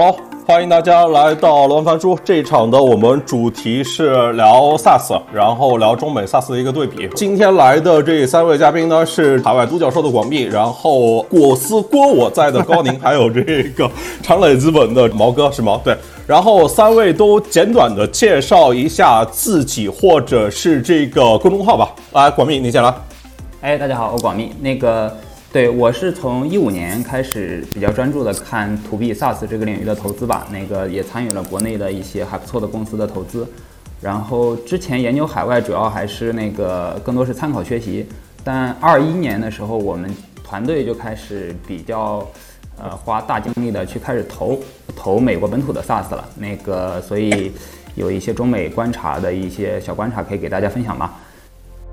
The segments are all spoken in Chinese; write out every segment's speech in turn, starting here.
好，欢迎大家来到罗盘书这一场的，我们主题是聊 SaaS，然后聊中美 SaaS 的一个对比。今天来的这三位嘉宾呢，是海外独角兽的广密，然后果思郭我在的高宁，还有这个长磊资本的毛哥是毛对。然后三位都简短的介绍一下自己或者是这个公众号吧。来，广密你先来。哎，大家好，我广密，那个。对，我是从一五年开始比较专注的看 To B SaaS 这个领域的投资吧，那个也参与了国内的一些还不错的公司的投资，然后之前研究海外主要还是那个更多是参考学习，但二一年的时候我们团队就开始比较呃花大精力的去开始投投美国本土的 SaaS 了，那个所以有一些中美观察的一些小观察可以给大家分享吧。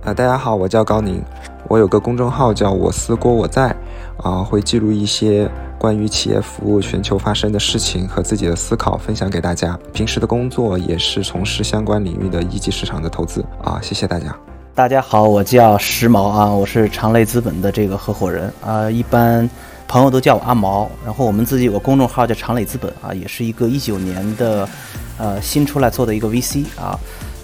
啊，大家好，我叫高宁，我有个公众号叫我思郭我在，啊，会记录一些关于企业服务全球发生的事情和自己的思考分享给大家。平时的工作也是从事相关领域的一级市场的投资啊，谢谢大家。大家好，我叫时髦啊，我是长雷资本的这个合伙人啊，一般朋友都叫我阿毛。然后我们自己有个公众号叫长磊资本啊，也是一个一九年的呃新出来做的一个 VC 啊。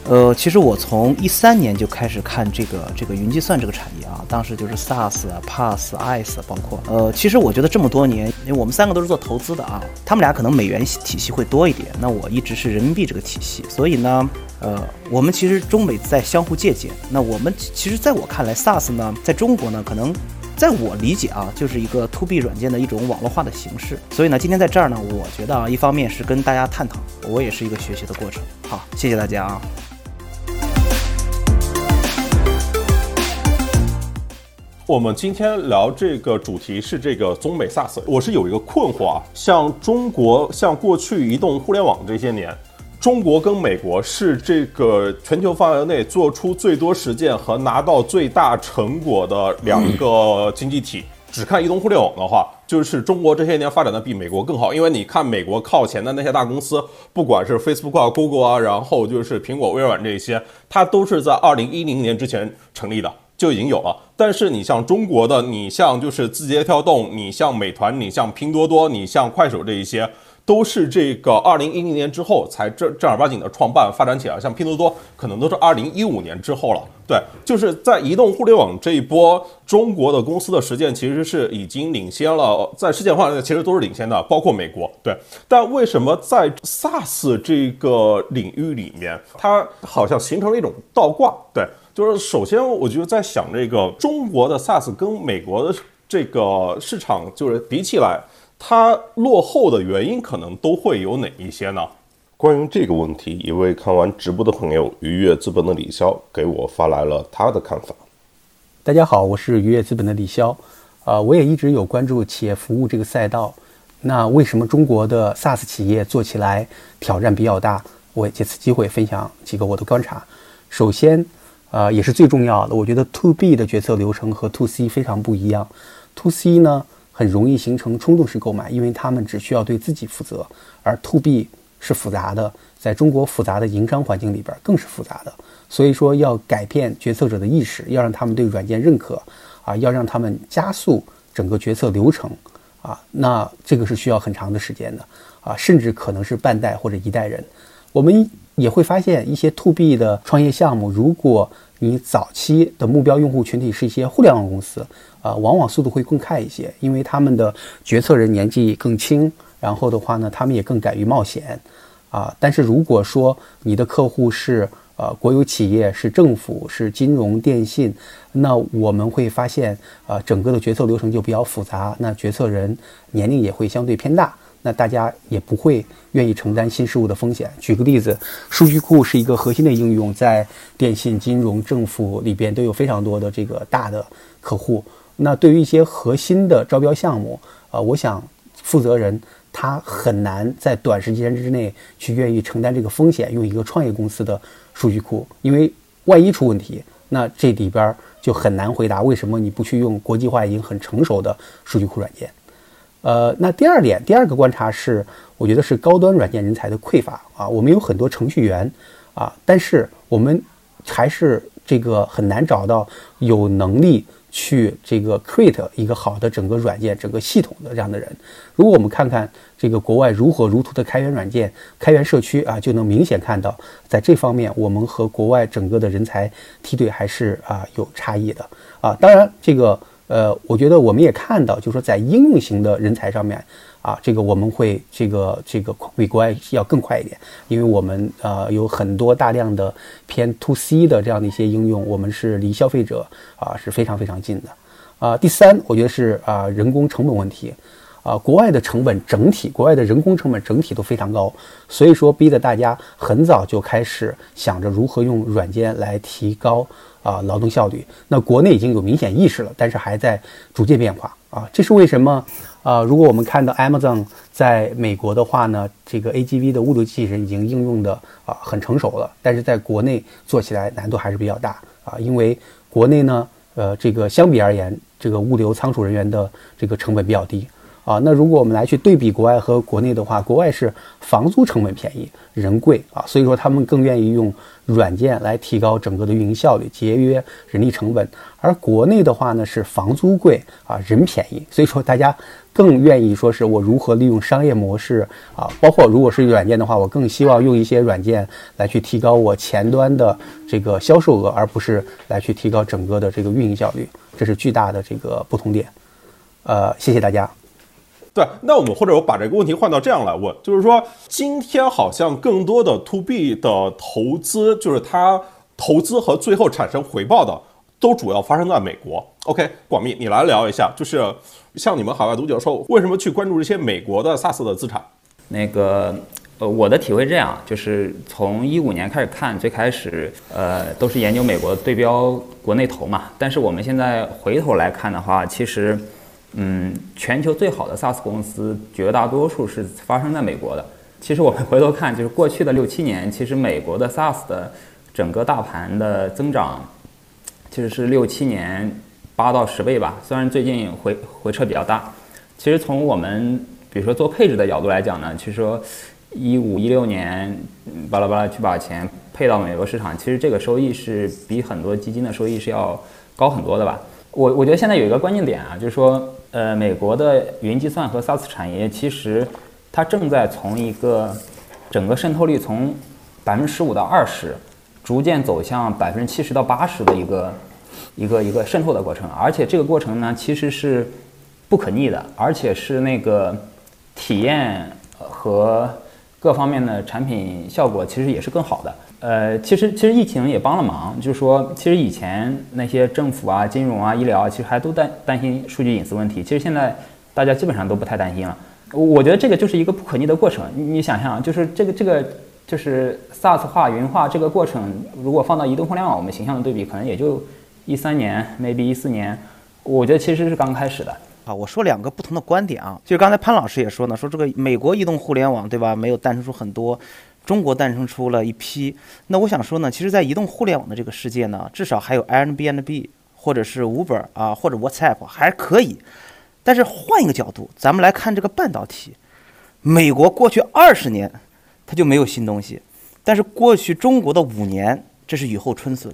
呃，其实我从一三年就开始看这个这个云计算这个产业啊，当时就是 SaaS、PaaS、IaaS 包括呃，其实我觉得这么多年，因为我们三个都是做投资的啊，他们俩可能美元体系会多一点，那我一直是人民币这个体系，所以呢，呃，我们其实中美在相互借鉴。那我们其实在我看来，SaaS 呢，在中国呢，可能在我理解啊，就是一个 To B 软件的一种网络化的形式。所以呢，今天在这儿呢，我觉得啊，一方面是跟大家探讨，我也是一个学习的过程。好，谢谢大家啊。我们今天聊这个主题是这个中美 SaaS，我是有一个困惑啊，像中国，像过去移动互联网这些年，中国跟美国是这个全球范围内做出最多实践和拿到最大成果的两个经济体。只看移动互联网的话，就是中国这些年发展的比美国更好，因为你看美国靠前的那些大公司，不管是 Facebook 啊、Google 啊，然后就是苹果、微软这些，它都是在二零一零年之前成立的。就已经有了，但是你像中国的，你像就是字节跳动，你像美团，你像拼多多，你像快手这一些，都是这个二零一零年之后才正正儿八经的创办发展起来。像拼多多可能都是二零一五年之后了。对，就是在移动互联网这一波，中国的公司的实践其实是已经领先了，在世界范围其实都是领先的，包括美国。对，但为什么在 SaaS 这个领域里面，它好像形成了一种倒挂？对。就是首先，我就在想，这个中国的 SaaS 跟美国的这个市场就是比起来，它落后的原因可能都会有哪一些呢？关于这个问题，一位看完直播的朋友愉悦资本的李潇给我发来了他的看法。大家好，我是愉悦资本的李潇，呃，我也一直有关注企业服务这个赛道。那为什么中国的 SaaS 企业做起来挑战比较大？我借此机会分享几个我的观察。首先。呃，也是最重要的。我觉得 To B 的决策流程和 To C 非常不一样。To C 呢，很容易形成冲动式购买，因为他们只需要对自己负责；而 To B 是复杂的，在中国复杂的营商环境里边更是复杂的。所以说，要改变决策者的意识，要让他们对软件认可，啊，要让他们加速整个决策流程，啊，那这个是需要很长的时间的，啊，甚至可能是半代或者一代人。我们。也会发现一些 to B 的创业项目，如果你早期的目标用户群体是一些互联网公司，啊，往往速度会更快一些，因为他们的决策人年纪更轻，然后的话呢，他们也更敢于冒险，啊，但是如果说你的客户是呃国有企业、是政府、是金融、电信，那我们会发现，呃，整个的决策流程就比较复杂，那决策人年龄也会相对偏大。那大家也不会愿意承担新事物的风险。举个例子，数据库是一个核心的应用，在电信、金融、政府里边都有非常多的这个大的客户。那对于一些核心的招标项目，呃，我想负责人他很难在短时间之内去愿意承担这个风险，用一个创业公司的数据库，因为万一出问题，那这里边就很难回答为什么你不去用国际化已经很成熟的数据库软件。呃，那第二点，第二个观察是，我觉得是高端软件人才的匮乏啊。我们有很多程序员啊，但是我们还是这个很难找到有能力去这个 create 一个好的整个软件、整个系统的这样的人。如果我们看看这个国外如火如荼的开源软件、开源社区啊，就能明显看到，在这方面我们和国外整个的人才梯队还是啊有差异的啊。当然，这个呃，我觉得我们也看到，就是说在应用型的人才上面。啊，这个我们会这个这个比国外要更快一点，因为我们呃有很多大量的偏 to C 的这样的一些应用，我们是离消费者啊是非常非常近的。啊，第三，我觉得是啊人工成本问题，啊国外的成本整体，国外的人工成本整体都非常高，所以说逼得大家很早就开始想着如何用软件来提高啊劳动效率。那国内已经有明显意识了，但是还在逐渐变化啊，这是为什么？啊，如果我们看到 Amazon 在美国的话呢，这个 AGV 的物流机器人已经应用的啊很成熟了，但是在国内做起来难度还是比较大啊，因为国内呢，呃，这个相比而言，这个物流仓储人员的这个成本比较低。啊，那如果我们来去对比国外和国内的话，国外是房租成本便宜，人贵啊，所以说他们更愿意用软件来提高整个的运营效率，节约人力成本。而国内的话呢，是房租贵啊，人便宜，所以说大家更愿意说是我如何利用商业模式啊，包括如果是软件的话，我更希望用一些软件来去提高我前端的这个销售额，而不是来去提高整个的这个运营效率，这是巨大的这个不同点。呃，谢谢大家。对，那我们或者我把这个问题换到这样来问，就是说，今天好像更多的 to B 的投资，就是它投资和最后产生回报的，都主要发生在美国。OK，广密，你来聊一下，就是像你们海外独角兽，为什么去关注这些美国的 SaaS 的资产？那个，呃，我的体会这样，就是从一五年开始看，最开始，呃，都是研究美国对标国内投嘛，但是我们现在回头来看的话，其实。嗯，全球最好的 SaaS 公司绝大多数是发生在美国的。其实我们回头看，就是过去的六七年，其实美国的 SaaS 的整个大盘的增长，其实是六七年八到十倍吧。虽然最近回回撤比较大，其实从我们比如说做配置的角度来讲呢，其实说一五一六年巴拉巴拉去把钱配到美国市场，其实这个收益是比很多基金的收益是要高很多的吧。我我觉得现在有一个关键点啊，就是说。呃，美国的云计算和 SaaS 产业其实它正在从一个整个渗透率从百分之十五到二十，逐渐走向百分之七十到八十的一个一个一个渗透的过程，而且这个过程呢其实是不可逆的，而且是那个体验和各方面的产品效果其实也是更好的。呃，其实其实疫情也帮了忙，就是说，其实以前那些政府啊、金融啊、医疗啊，其实还都担担心数据隐私问题。其实现在大家基本上都不太担心了。我觉得这个就是一个不可逆的过程。你你想，就是这个这个就是 SaaS 化、云化这个过程，如果放到移动互联网，我们形象的对比，可能也就一三年，maybe 一四年，我觉得其实是刚开始的。啊，我说两个不同的观点啊，就是刚才潘老师也说呢，说这个美国移动互联网，对吧？没有诞生出很多。中国诞生出了一批，那我想说呢，其实，在移动互联网的这个世界呢，至少还有 Airbnb 或者是 Uber 啊，或者 WhatsApp 还可以。但是换一个角度，咱们来看这个半导体，美国过去二十年它就没有新东西，但是过去中国的五年，这是雨后春笋。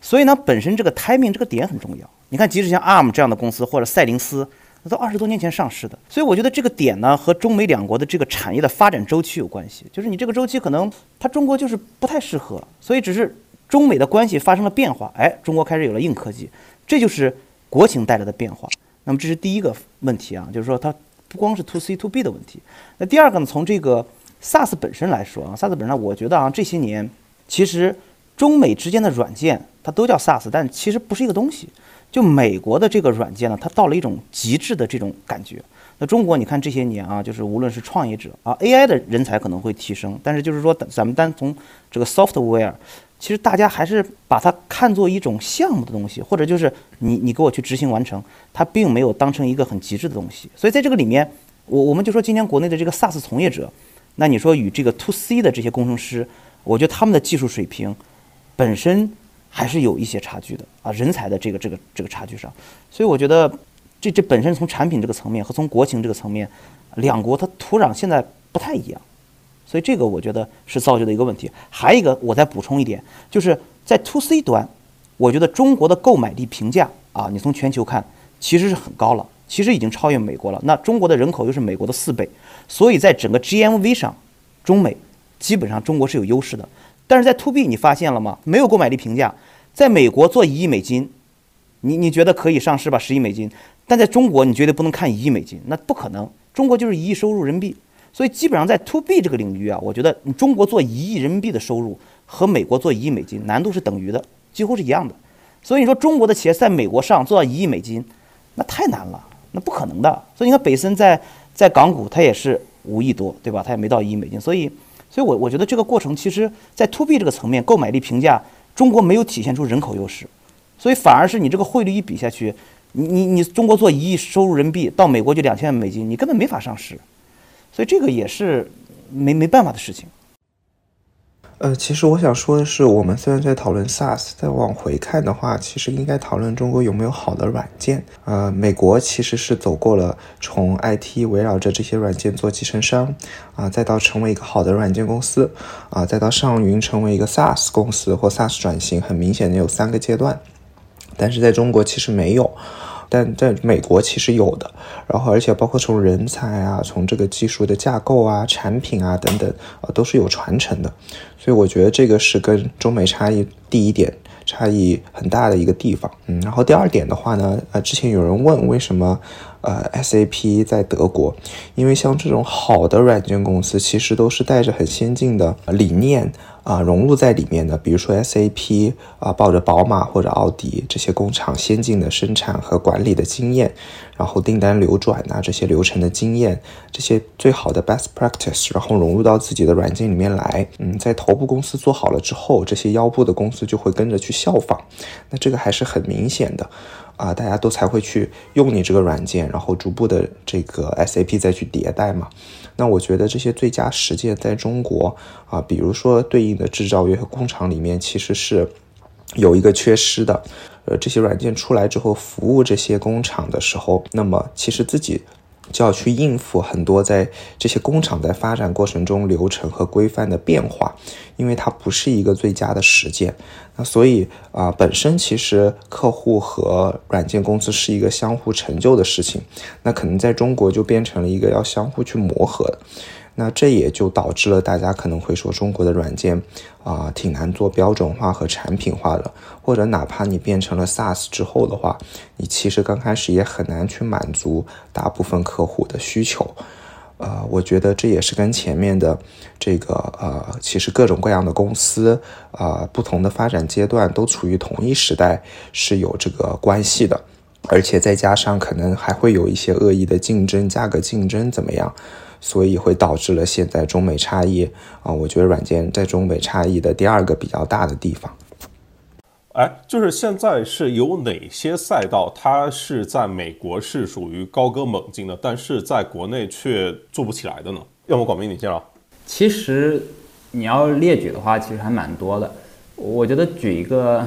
所以呢，本身这个 timing 这个点很重要。你看，即使像 ARM 这样的公司或者赛灵思。都二十多年前上市的，所以我觉得这个点呢和中美两国的这个产业的发展周期有关系。就是你这个周期可能它中国就是不太适合，所以只是中美的关系发生了变化，哎，中国开始有了硬科技，这就是国情带来的变化。那么这是第一个问题啊，就是说它不光是 to C to B 的问题。那第二个呢，从这个 SaaS 本身来说啊，SaaS 本身我觉得啊这些年其实中美之间的软件它都叫 SaaS，但其实不是一个东西。就美国的这个软件呢，它到了一种极致的这种感觉。那中国，你看这些年啊，就是无论是创业者啊，AI 的人才可能会提升，但是就是说，咱们单从这个 software，其实大家还是把它看作一种项目的东西，或者就是你你给我去执行完成，它并没有当成一个很极致的东西。所以在这个里面，我我们就说今天国内的这个 SaaS 从业者，那你说与这个 To C 的这些工程师，我觉得他们的技术水平本身。还是有一些差距的啊，人才的这个这个这个差距上，所以我觉得这这本身从产品这个层面和从国情这个层面，两国它土壤现在不太一样，所以这个我觉得是造就的一个问题。还有一个，我再补充一点，就是在 to C 端，我觉得中国的购买力评价啊，你从全球看其实是很高了，其实已经超越美国了。那中国的人口又是美国的四倍，所以在整个 GMV 上，中美基本上中国是有优势的。但是在 To B 你发现了吗？没有购买力评价，在美国做一亿美金，你你觉得可以上市吧？十亿美金，但在中国你绝对不能看一亿美金，那不可能。中国就是一亿收入人民币，所以基本上在 To B 这个领域啊，我觉得你中国做一亿人民币的收入和美国做一亿美金难度是等于的，几乎是一样的。所以你说中国的企业在美国上做到一亿美金，那太难了，那不可能的。所以你看北森在在港股，它也是五亿多，对吧？它也没到一亿美金，所以。所以，我我觉得这个过程，其实，在 to B 这个层面，购买力评价，中国没有体现出人口优势，所以反而是你这个汇率一比下去，你你你中国做一亿收入人民币，到美国就两千万美金，你根本没法上市，所以这个也是没没办法的事情。呃，其实我想说的是，我们虽然在讨论 SaaS，再往回看的话，其实应该讨论中国有没有好的软件。呃，美国其实是走过了从 IT 围绕着这些软件做集成商，啊，再到成为一个好的软件公司，啊，再到上云成为一个 SaaS 公司或 SaaS 转型，很明显的有三个阶段。但是在中国其实没有。但在美国其实有的，然后而且包括从人才啊，从这个技术的架构啊、产品啊等等啊，都是有传承的，所以我觉得这个是跟中美差异第一点差异很大的一个地方。嗯，然后第二点的话呢，呃，之前有人问为什么呃 SAP 在德国，因为像这种好的软件公司，其实都是带着很先进的理念。啊，融入在里面的，比如说 SAP 啊，抱着宝马或者奥迪这些工厂先进的生产和管理的经验，然后订单流转呐这些流程的经验，这些最好的 best practice，然后融入到自己的软件里面来。嗯，在头部公司做好了之后，这些腰部的公司就会跟着去效仿，那这个还是很明显的。啊，大家都才会去用你这个软件，然后逐步的这个 SAP 再去迭代嘛。那我觉得这些最佳实践在中国啊，比如说对应的制造业和工厂里面，其实是有一个缺失的。呃，这些软件出来之后，服务这些工厂的时候，那么其实自己。就要去应付很多在这些工厂在发展过程中流程和规范的变化，因为它不是一个最佳的实践。那所以啊，本身其实客户和软件公司是一个相互成就的事情，那可能在中国就变成了一个要相互去磨合的。那这也就导致了大家可能会说中国的软件啊挺难做标准化和产品化的，或者哪怕你变成了 SaaS 之后的话，你其实刚开始也很难去满足大部分客户的需求。呃，我觉得这也是跟前面的这个呃，其实各种各样的公司啊，不同的发展阶段都处于同一时代是有这个关系的，而且再加上可能还会有一些恶意的竞争、价格竞争怎么样？所以会导致了现在中美差异啊，我觉得软件在中美差异的第二个比较大的地方。哎，就是现在是有哪些赛道，它是在美国是属于高歌猛进的，但是在国内却做不起来的呢？要么广明你先啊。其实你要列举的话，其实还蛮多的。我觉得举一个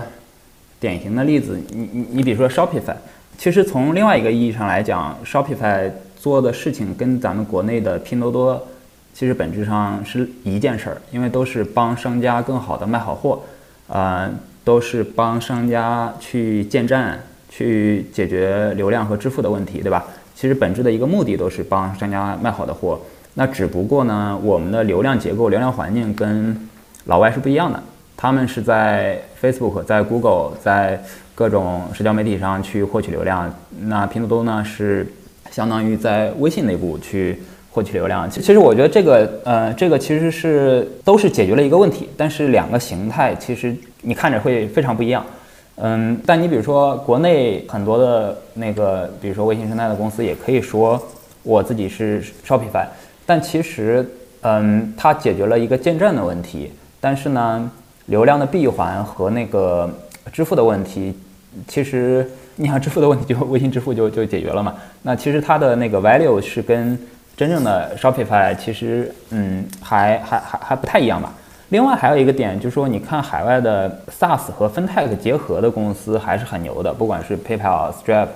典型的例子，你你你比如说 Shopify，其实从另外一个意义上来讲，Shopify。做的事情跟咱们国内的拼多多其实本质上是一件事儿，因为都是帮商家更好的卖好货，呃，都是帮商家去建站、去解决流量和支付的问题，对吧？其实本质的一个目的都是帮商家卖好的货。那只不过呢，我们的流量结构、流量环境跟老外是不一样的，他们是在 Facebook、在 Google、在各种社交媒体上去获取流量，那拼多多呢是。相当于在微信内部去获取流量，其其实我觉得这个呃，这个其实是都是解决了一个问题，但是两个形态其实你看着会非常不一样。嗯，但你比如说国内很多的那个，比如说微信生态的公司也可以说我自己是 Shopify，但其实嗯，它解决了一个建站的问题，但是呢，流量的闭环和那个支付的问题，其实。你想支付的问题，就微信支付就就解决了嘛？那其实它的那个 value 是跟真正的 Shopify 其实嗯还还还还不太一样吧。另外还有一个点就是说，你看海外的 SaaS 和 FinTech 结合的公司还是很牛的，不管是 PayPal、Stripe，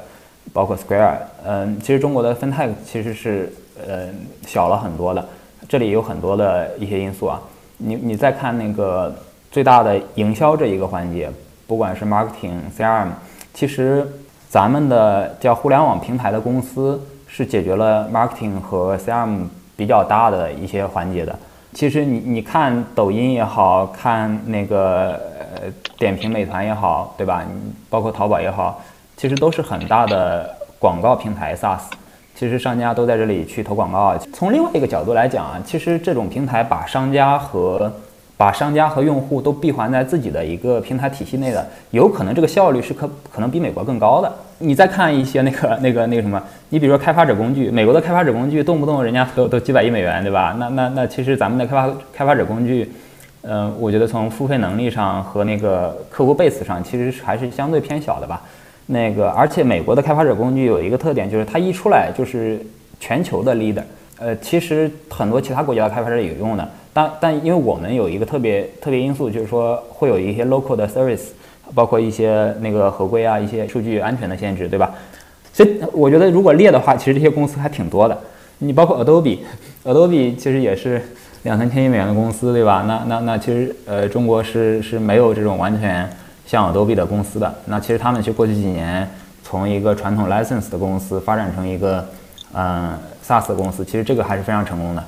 包括 Square，嗯，其实中国的 FinTech 其实是呃小了很多的。这里有很多的一些因素啊。你你再看那个最大的营销这一个环节。不管是 marketing、CRM，其实咱们的叫互联网平台的公司是解决了 marketing 和 CRM 比较大的一些环节的。其实你你看抖音也好看那个呃点评美团也好，对吧？包括淘宝也好，其实都是很大的广告平台 SaaS。其实商家都在这里去投广告。从另外一个角度来讲啊，其实这种平台把商家和把商家和用户都闭环在自己的一个平台体系内的，有可能这个效率是可可能比美国更高的。你再看一些那个那个那个什么，你比如说开发者工具，美国的开发者工具动不动人家都都几百亿美元，对吧？那那那其实咱们的开发开发者工具，嗯，我觉得从付费能力上和那个客户 base 上，其实还是相对偏小的吧。那个，而且美国的开发者工具有一个特点，就是它一出来就是全球的 leader。呃，其实很多其他国家的开发者也用的，但但因为我们有一个特别特别因素，就是说会有一些 local 的 service，包括一些那个合规啊，一些数据安全的限制，对吧？所以我觉得如果列的话，其实这些公司还挺多的。你包括 Adobe，Adobe 其实也是两三千亿美元的公司，对吧？那那那其实呃，中国是是没有这种完全。像 Adobe 的公司的，那其实他们去过去几年从一个传统 license 的公司发展成一个嗯 SaaS 的公司，其实这个还是非常成功的。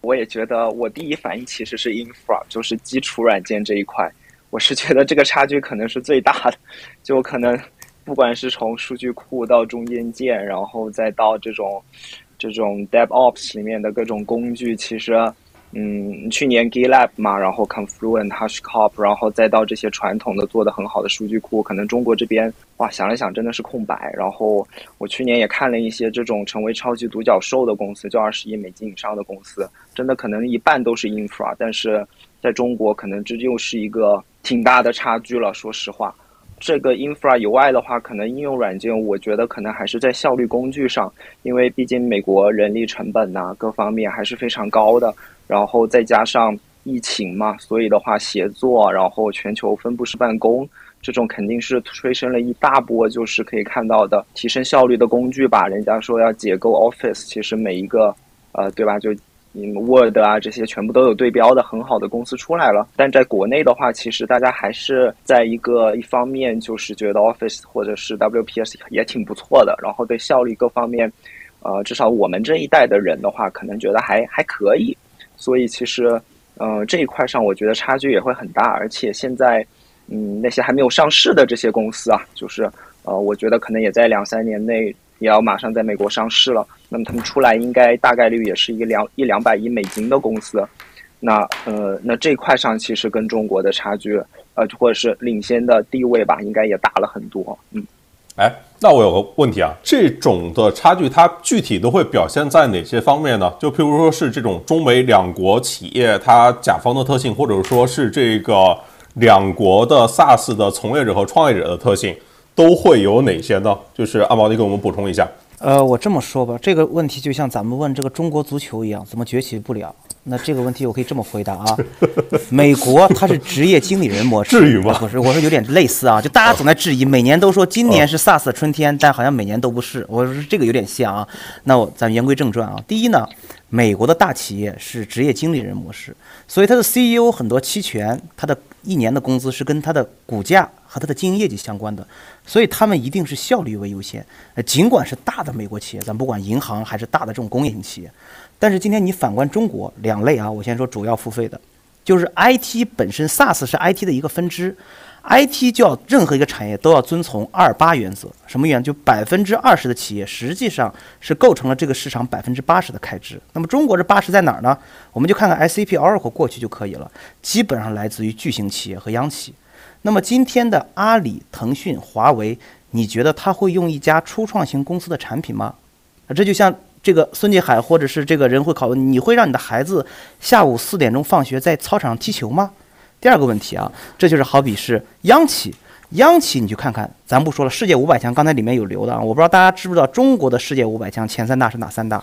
我也觉得我第一反应其实是 infra，就是基础软件这一块，我是觉得这个差距可能是最大的，就可能不管是从数据库到中间件，然后再到这种这种 DevOps 里面的各种工具，其实。嗯，去年 GitLab 嘛，然后 Confluent、Hashcorp，然后再到这些传统的做的很好的数据库，可能中国这边哇，想了想真的是空白。然后我去年也看了一些这种成为超级独角兽的公司，就二十亿美金以上的公司，真的可能一半都是 infra，但是在中国可能这又是一个挺大的差距了。说实话，这个 infra 以外的话，可能应用软件，我觉得可能还是在效率工具上，因为毕竟美国人力成本呐，各方面还是非常高的。然后再加上疫情嘛，所以的话协作，然后全球分布式办公，这种肯定是催生了一大波，就是可以看到的提升效率的工具吧。人家说要解构 Office，其实每一个，呃，对吧？就嗯 Word 啊这些全部都有对标的很好的公司出来了。但在国内的话，其实大家还是在一个一方面就是觉得 Office 或者是 WPS 也挺不错的，然后对效率各方面，呃，至少我们这一代的人的话，可能觉得还还可以。所以其实，呃，这一块上我觉得差距也会很大，而且现在，嗯，那些还没有上市的这些公司啊，就是，呃，我觉得可能也在两三年内也要马上在美国上市了。那么他们出来应该大概率也是一两一两百亿美金的公司。那，呃，那这块上其实跟中国的差距，呃，或者是领先的地位吧，应该也大了很多。嗯。哎，那我有个问题啊，这种的差距它具体都会表现在哪些方面呢？就譬如说是这种中美两国企业它甲方的特性，或者说是这个两国的 SaaS 的从业者和创业者的特性，都会有哪些呢？就是阿毛，你给我们补充一下。呃，我这么说吧，这个问题就像咱们问这个中国足球一样，怎么崛起不了？那这个问题我可以这么回答啊，美国它是职业经理人模式，至于吗？不是，我说有点类似啊，就大家总在质疑，每年都说今年是 SaaS 的春天，但好像每年都不是。我说这个有点像啊。那我咱言归正传啊，第一呢，美国的大企业是职业经理人模式，所以它的 CEO 很多期权，它的一年的工资是跟它的股价。和它的经营业绩相关的，所以他们一定是效率为优先。呃，尽管是大的美国企业，咱不管银行还是大的这种工业型企业，但是今天你反观中国两类啊，我先说主要付费的，就是 IT 本身，SaaS 是 IT 的一个分支，IT 就要任何一个产业都要遵从二八原则，什么原则？就百分之二十的企业实际上是构成了这个市场百分之八十的开支。那么中国这八十在哪儿呢？我们就看看 SAP、Oracle 过去就可以了，基本上来自于巨型企业和央企。那么今天的阿里、腾讯、华为，你觉得他会用一家初创型公司的产品吗？这就像这个孙继海或者是这个人会考问，你会让你的孩子下午四点钟放学在操场上踢球吗？第二个问题啊，这就是好比是央企，央企你去看看，咱不说了，世界五百强刚才里面有留的啊，我不知道大家知不知道中国的世界五百强前三大是哪三大？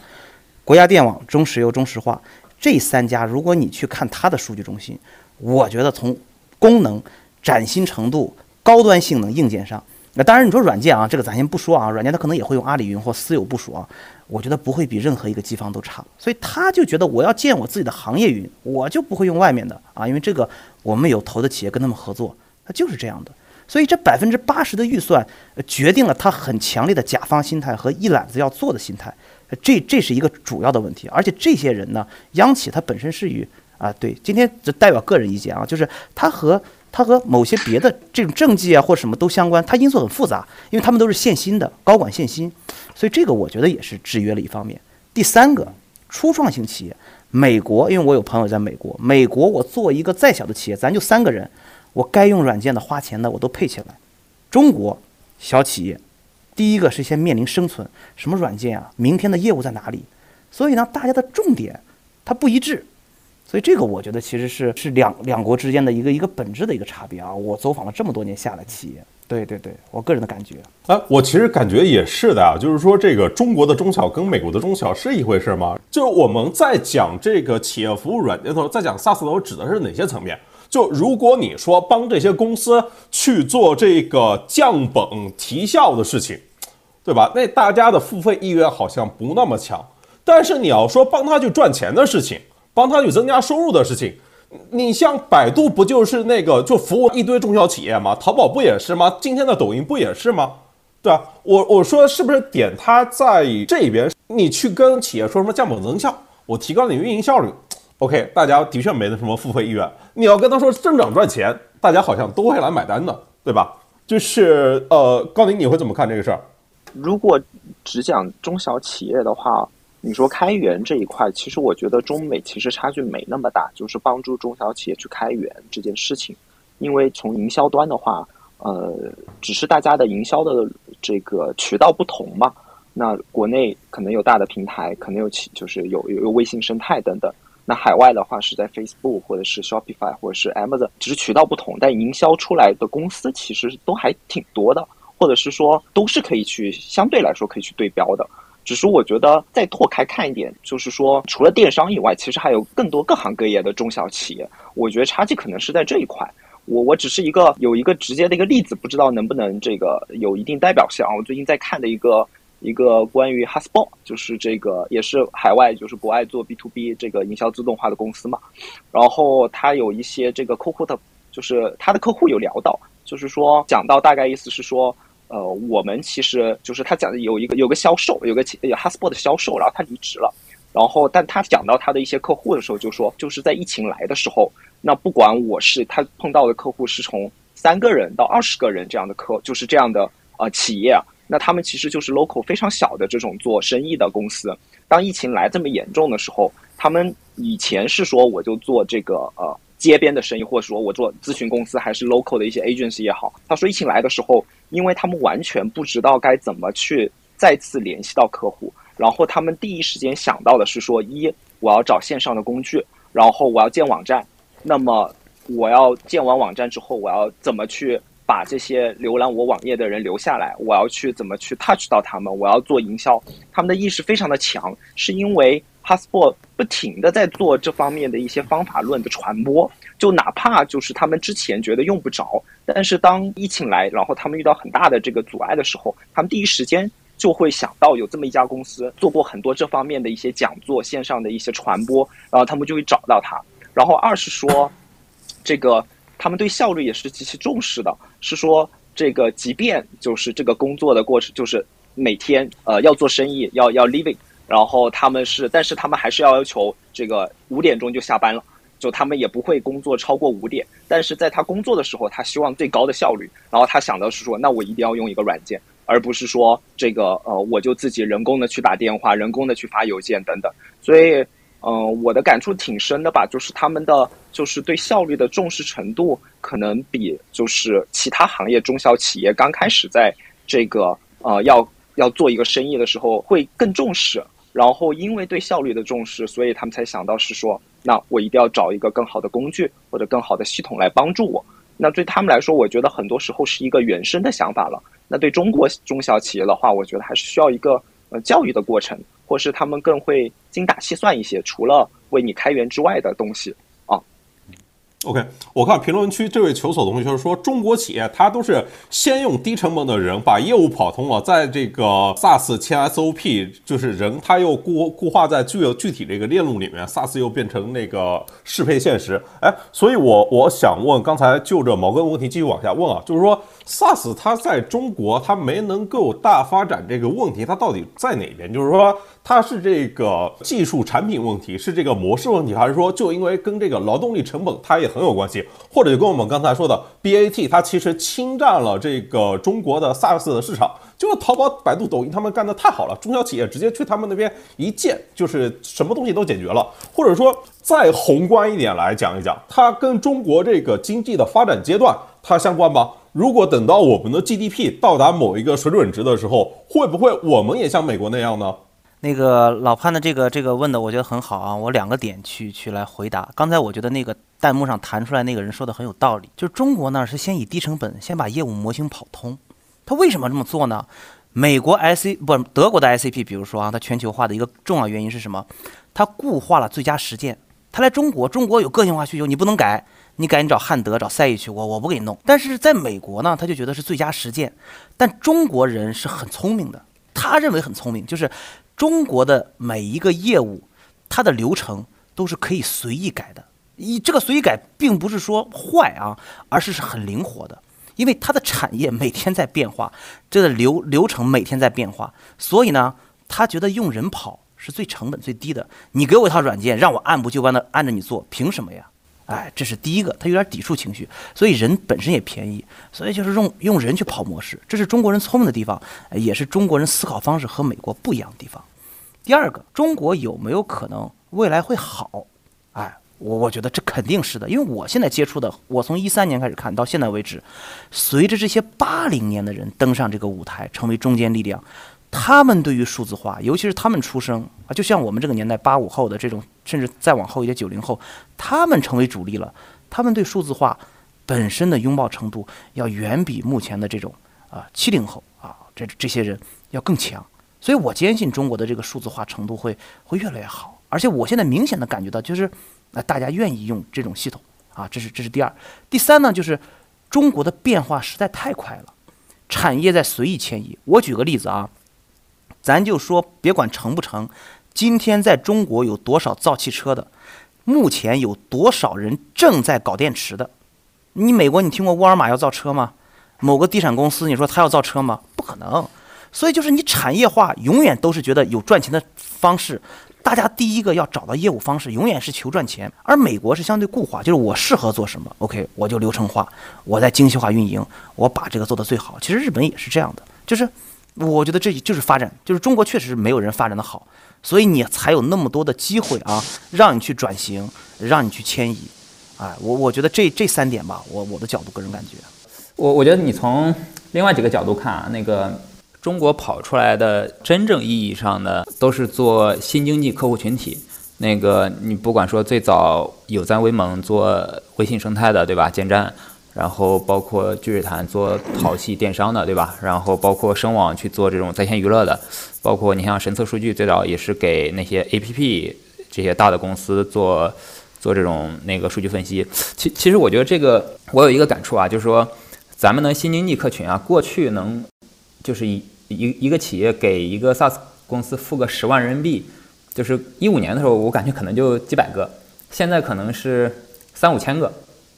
国家电网、中石油、中石化这三家，如果你去看它的数据中心，我觉得从功能。崭新程度、高端性能、硬件上，那当然你说软件啊，这个咱先不说啊，软件它可能也会用阿里云或私有部署啊，我觉得不会比任何一个机房都差，所以他就觉得我要建我自己的行业云，我就不会用外面的啊，因为这个我们有投的企业跟他们合作，他就是这样的。所以这百分之八十的预算，决定了他很强烈的甲方心态和一揽子要做的心态，这这是一个主要的问题。而且这些人呢，央企它本身是与啊，对，今天只代表个人意见啊，就是他和它和某些别的这种政绩啊或什么都相关，它因素很复杂，因为他们都是限薪的高管限薪，所以这个我觉得也是制约了一方面。第三个，初创型企业，美国，因为我有朋友在美国，美国我做一个再小的企业，咱就三个人。我该用软件的、花钱的，我都配起来。中国小企业，第一个是先面临生存，什么软件啊？明天的业务在哪里？所以呢，大家的重点它不一致，所以这个我觉得其实是是两两国之间的一个一个本质的一个差别啊。我走访了这么多年下来，企业，对对对，我个人的感觉，哎，我其实感觉也是的啊，就是说这个中国的中小跟美国的中小是一回事吗？就是我们在讲这个企业服务软件的时候，在讲 SaaS 的时候，指的是哪些层面？就如果你说帮这些公司去做这个降本提效的事情，对吧？那大家的付费意愿好像不那么强。但是你要说帮他去赚钱的事情，帮他去增加收入的事情，你像百度不就是那个就服务一堆中小企业吗？淘宝不也是吗？今天的抖音不也是吗？对吧？我我说是不是点他在这边，你去跟企业说什么降本增效，我提高你运营效率？OK，大家的确没那什么付费意愿。你要跟他说增长赚钱，大家好像都会来买单的，对吧？就是呃，高宁，你会怎么看这个事儿？如果只讲中小企业的话，你说开源这一块，其实我觉得中美其实差距没那么大，就是帮助中小企业去开源这件事情。因为从营销端的话，呃，只是大家的营销的这个渠道不同嘛。那国内可能有大的平台，可能有其就是有有有微信生态等等。那海外的话是在 Facebook 或者是 Shopify 或者是 Amazon，只是渠道不同，但营销出来的公司其实都还挺多的，或者是说都是可以去相对来说可以去对标的。只是我觉得再拓开看一点，就是说除了电商以外，其实还有更多各行各业的中小企业。我觉得差距可能是在这一块。我我只是一个有一个直接的一个例子，不知道能不能这个有一定代表性啊？我最近在看的一个。一个关于 Hasbro，就是这个也是海外，就是国外做 B to B 这个营销自动化的公司嘛。然后他有一些这个客户的，就是他的客户有聊到，就是说讲到大概意思是说，呃，我们其实就是他讲的有一个有个销售，有个有 Hasbro 的销售，然后他离职了。然后但他讲到他的一些客户的时候，就说就是在疫情来的时候，那不管我是他碰到的客户是从三个人到二十个人这样的客，就是这样的呃企业。那他们其实就是 local 非常小的这种做生意的公司。当疫情来这么严重的时候，他们以前是说我就做这个呃街边的生意，或者说我做咨询公司，还是 local 的一些 agency 也好。他说疫情来的时候，因为他们完全不知道该怎么去再次联系到客户，然后他们第一时间想到的是说：一，我要找线上的工具，然后我要建网站。那么我要建完网站之后，我要怎么去？把这些浏览我网页的人留下来，我要去怎么去 touch 到他们？我要做营销，他们的意识非常的强，是因为 Passport 不停的在做这方面的一些方法论的传播。就哪怕就是他们之前觉得用不着，但是当疫情来，然后他们遇到很大的这个阻碍的时候，他们第一时间就会想到有这么一家公司做过很多这方面的一些讲座、线上的一些传播，然后他们就会找到他。然后二是说，这个。他们对效率也是极其重视的，是说这个，即便就是这个工作的过程，就是每天呃要做生意，要要 living，然后他们是，但是他们还是要要求这个五点钟就下班了，就他们也不会工作超过五点。但是在他工作的时候，他希望最高的效率，然后他想的是说，那我一定要用一个软件，而不是说这个呃我就自己人工的去打电话，人工的去发邮件等等，所以。嗯，我的感触挺深的吧，就是他们的就是对效率的重视程度，可能比就是其他行业中小企业刚开始在这个呃要要做一个生意的时候会更重视。然后因为对效率的重视，所以他们才想到是说，那我一定要找一个更好的工具或者更好的系统来帮助我。那对他们来说，我觉得很多时候是一个原生的想法了。那对中国中小企业的话，我觉得还是需要一个呃教育的过程。或是他们更会精打细算一些，除了为你开源之外的东西。OK，我看评论区这位求索同学说，中国企业它都是先用低成本的人把业务跑通了，在这个 SaaS 签 SOP，就是人他又固固化在具有具体这个链路里面，SaaS 又变成那个适配现实。哎，所以我我想问，刚才就着毛哥的问题继续往下问啊，就是说 SaaS 它在中国它没能够大发展这个问题，它到底在哪边？就是说它是这个技术产品问题，是这个模式问题，还是说就因为跟这个劳动力成本它也很有关系，或者就跟我们刚才说的 BAT，它其实侵占了这个中国的 SaaS 的市场，就是淘宝、百度、抖音他们干的太好了，中小企业直接去他们那边一建，就是什么东西都解决了。或者说再宏观一点来讲一讲，它跟中国这个经济的发展阶段它相关吗？如果等到我们的 GDP 到达某一个水准值的时候，会不会我们也像美国那样呢？那个老潘的这个这个问的，我觉得很好啊。我两个点去去来回答。刚才我觉得那个弹幕上弹出来那个人说的很有道理，就是中国呢是先以低成本先把业务模型跑通。他为什么这么做呢？美国 IC 不德国的 ICP，比如说啊，它全球化的一个重要原因是什么？它固化了最佳实践。他来中国，中国有个性化需求，你不能改，你改你找汉德找赛义去，我我不给你弄。但是在美国呢，他就觉得是最佳实践。但中国人是很聪明的，他认为很聪明，就是。中国的每一个业务，它的流程都是可以随意改的。一这个随意改，并不是说坏啊，而是是很灵活的，因为它的产业每天在变化，这个流流程每天在变化，所以呢，他觉得用人跑是最成本最低的。你给我一套软件，让我按部就班的按着你做，凭什么呀？哎，这是第一个，他有点抵触情绪，所以人本身也便宜，所以就是用用人去跑模式，这是中国人聪明的地方，也是中国人思考方式和美国不一样的地方。第二个，中国有没有可能未来会好？哎，我我觉得这肯定是的，因为我现在接触的，我从一三年开始看到现在为止，随着这些八零年的人登上这个舞台，成为中坚力量。他们对于数字化，尤其是他们出生啊，就像我们这个年代八五后的这种，甚至再往后一些九零后，他们成为主力了。他们对数字化本身的拥抱程度，要远比目前的这种啊七零后啊这这些人要更强。所以我坚信中国的这个数字化程度会会越来越好。而且我现在明显的感觉到，就是啊大家愿意用这种系统啊，这是这是第二。第三呢，就是中国的变化实在太快了，产业在随意迁移。我举个例子啊。咱就说，别管成不成，今天在中国有多少造汽车的？目前有多少人正在搞电池的？你美国，你听过沃尔玛要造车吗？某个地产公司，你说他要造车吗？不可能。所以就是你产业化永远都是觉得有赚钱的方式，大家第一个要找到业务方式，永远是求赚钱。而美国是相对固化，就是我适合做什么，OK，我就流程化，我在精细化运营，我把这个做得最好。其实日本也是这样的，就是。我觉得这就是发展，就是中国确实是没有人发展的好，所以你才有那么多的机会啊，让你去转型，让你去迁移，哎，我我觉得这这三点吧，我我的角度个人感觉，我我觉得你从另外几个角度看啊，那个中国跑出来的真正意义上的都是做新经济客户群体，那个你不管说最早有赞微盟做微信生态的，对吧？建站。然后包括聚水潭做淘系电商的，对吧？然后包括声网去做这种在线娱乐的，包括你像神策数据最早也是给那些 APP 这些大的公司做做这种那个数据分析。其其实我觉得这个我有一个感触啊，就是说咱们的新经济客群啊，过去能就是一一一个企业给一个 SaaS 公司付个十万人民币，就是一五年的时候，我感觉可能就几百个，现在可能是三五千个。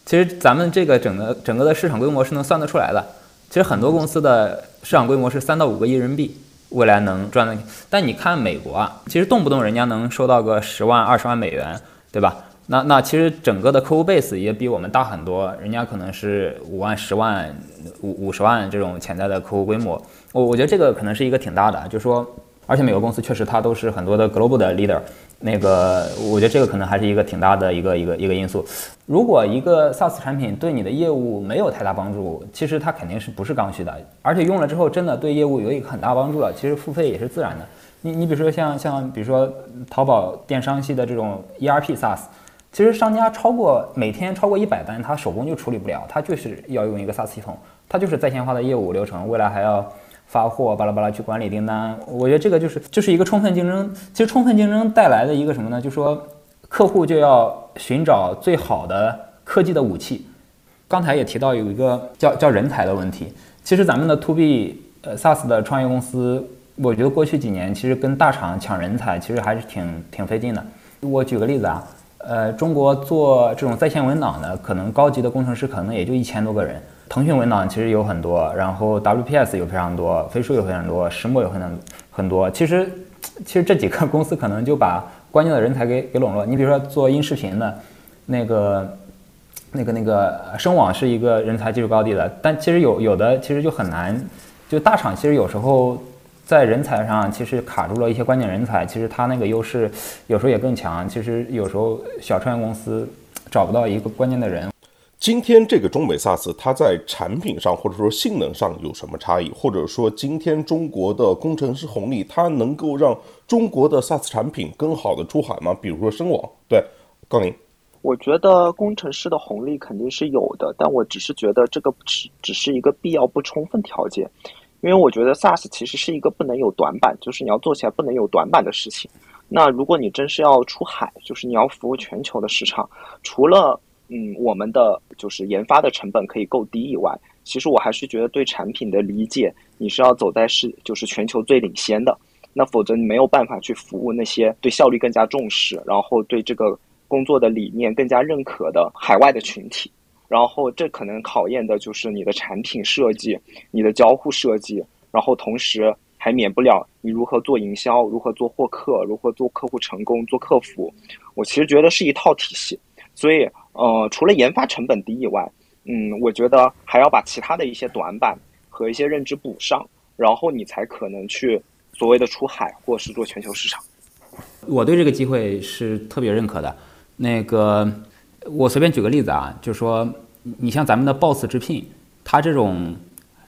其实咱们这个整个整个的市场规模是能算得出来的。其实很多公司的市场规模是三到五个亿人民币，未来能赚的。但你看美国啊，其实动不动人家能收到个十万、二十万美元，对吧？那那其实整个的客户 base 也比我们大很多，人家可能是五万、十万、五五十万这种潜在的客户规模。我我觉得这个可能是一个挺大的，就是说，而且美国公司确实它都是很多的 global 的 leader。那个，我觉得这个可能还是一个挺大的一个一个一个因素。如果一个 SaaS 产品对你的业务没有太大帮助，其实它肯定是不是刚需的。而且用了之后真的对业务有一个很大帮助了，其实付费也是自然的。你你比如说像像比如说淘宝电商系的这种 ERP SaaS，其实商家超过每天超过一百单，他手工就处理不了，他就是要用一个 SaaS 系统，它就是在线化的业务流程，未来还要。发货巴拉巴拉去管理订单，我觉得这个就是就是一个充分竞争。其实充分竞争带来的一个什么呢？就说客户就要寻找最好的科技的武器。刚才也提到有一个叫叫人才的问题。其实咱们的 To B 呃 SaaS 的创业公司，我觉得过去几年其实跟大厂抢人才其实还是挺挺费劲的。我举个例子啊，呃，中国做这种在线文档的，可能高级的工程师可能也就一千多个人。腾讯文档其实有很多，然后 WPS 有非常多，飞书有非常多，石墨有很很多。其实其实这几个公司可能就把关键的人才给给笼络。你比如说做音视频的，那个那个那个声网是一个人才技术高地的，但其实有有的其实就很难，就大厂其实有时候在人才上其实卡住了一些关键人才，其实他那个优势有时候也更强。其实有时候小创业公司找不到一个关键的人。今天这个中美 SaaS 它在产品上或者说性能上有什么差异？或者说今天中国的工程师红利，它能够让中国的 SaaS 产品更好的出海吗？比如说声网，对，高宁，我觉得工程师的红利肯定是有的，但我只是觉得这个只只是一个必要不充分条件，因为我觉得 SaaS 其实是一个不能有短板，就是你要做起来不能有短板的事情。那如果你真是要出海，就是你要服务全球的市场，除了嗯，我们的就是研发的成本可以够低以外，其实我还是觉得对产品的理解，你是要走在是就是全球最领先的，那否则你没有办法去服务那些对效率更加重视，然后对这个工作的理念更加认可的海外的群体。然后这可能考验的就是你的产品设计、你的交互设计，然后同时还免不了你如何做营销、如何做获客、如何做客户成功、做客服。我其实觉得是一套体系，所以。呃，除了研发成本低以外，嗯，我觉得还要把其他的一些短板和一些认知补上，然后你才可能去所谓的出海或是做全球市场。我对这个机会是特别认可的。那个，我随便举个例子啊，就是说你像咱们的 Boss 直聘，它这种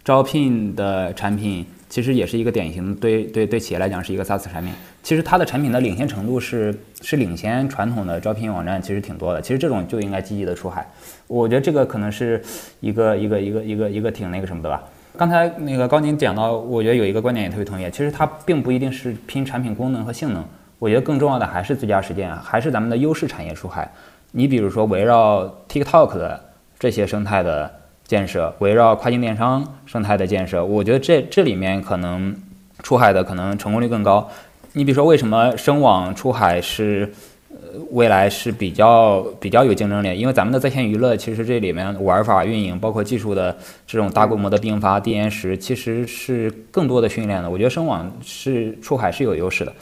招聘的产品。其实也是一个典型，对对对，企业来讲是一个 SaaS 产品。其实它的产品的领先程度是是领先传统的招聘网站，其实挺多的。其实这种就应该积极的出海。我觉得这个可能是一个一个一个一个一个挺那个什么的吧。刚才那个高宁讲到，我觉得有一个观点也特别同意。其实它并不一定是拼产品功能和性能，我觉得更重要的还是最佳实践，还是咱们的优势产业出海。你比如说围绕 TikTok 的这些生态的。建设围绕跨境电商生态的建设，我觉得这这里面可能出海的可能成功率更高。你比如说，为什么声网出海是呃未来是比较比较有竞争力？因为咱们的在线娱乐其实这里面玩法运营，包括技术的这种大规模的并发递延时，其实是更多的训练的。我觉得声网是出海是有优势的。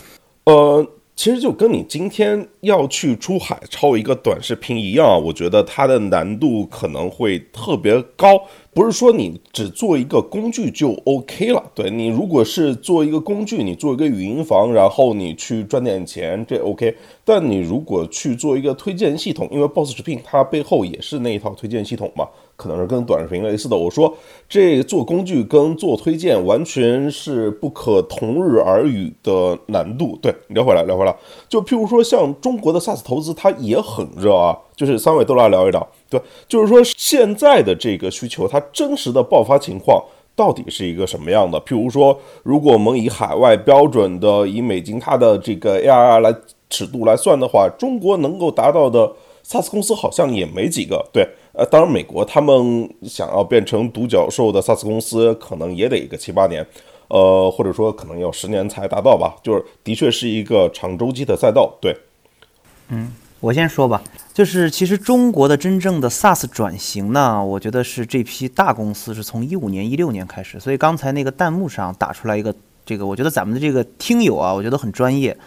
呃。其实就跟你今天要去出海抄一个短视频一样，我觉得它的难度可能会特别高。不是说你只做一个工具就 OK 了。对你如果是做一个工具，你做一个语音房，然后你去赚点钱，这 OK。但你如果去做一个推荐系统，因为 Boss 直聘它背后也是那一套推荐系统嘛，可能是跟短视频类似的。我说这做工具跟做推荐完全是不可同日而语的难度。对，聊回来，聊回来，就譬如说像中国的 SaaS 投资，它也很热啊。就是三位都来聊一聊，对，就是说现在的这个需求，它真实的爆发情况到底是一个什么样的？譬如说，如果我们以海外标准的以美金它的这个 ARR 来。尺度来算的话，中国能够达到的 SaaS 公司好像也没几个。对，呃，当然美国他们想要变成独角兽的 SaaS 公司，可能也得一个七八年，呃，或者说可能要十年才达到吧。就是的确是一个长周期的赛道。对，嗯，我先说吧，就是其实中国的真正的 SaaS 转型呢，我觉得是这批大公司是从一五年、一六年开始。所以刚才那个弹幕上打出来一个这个，我觉得咱们的这个听友啊，我觉得很专业。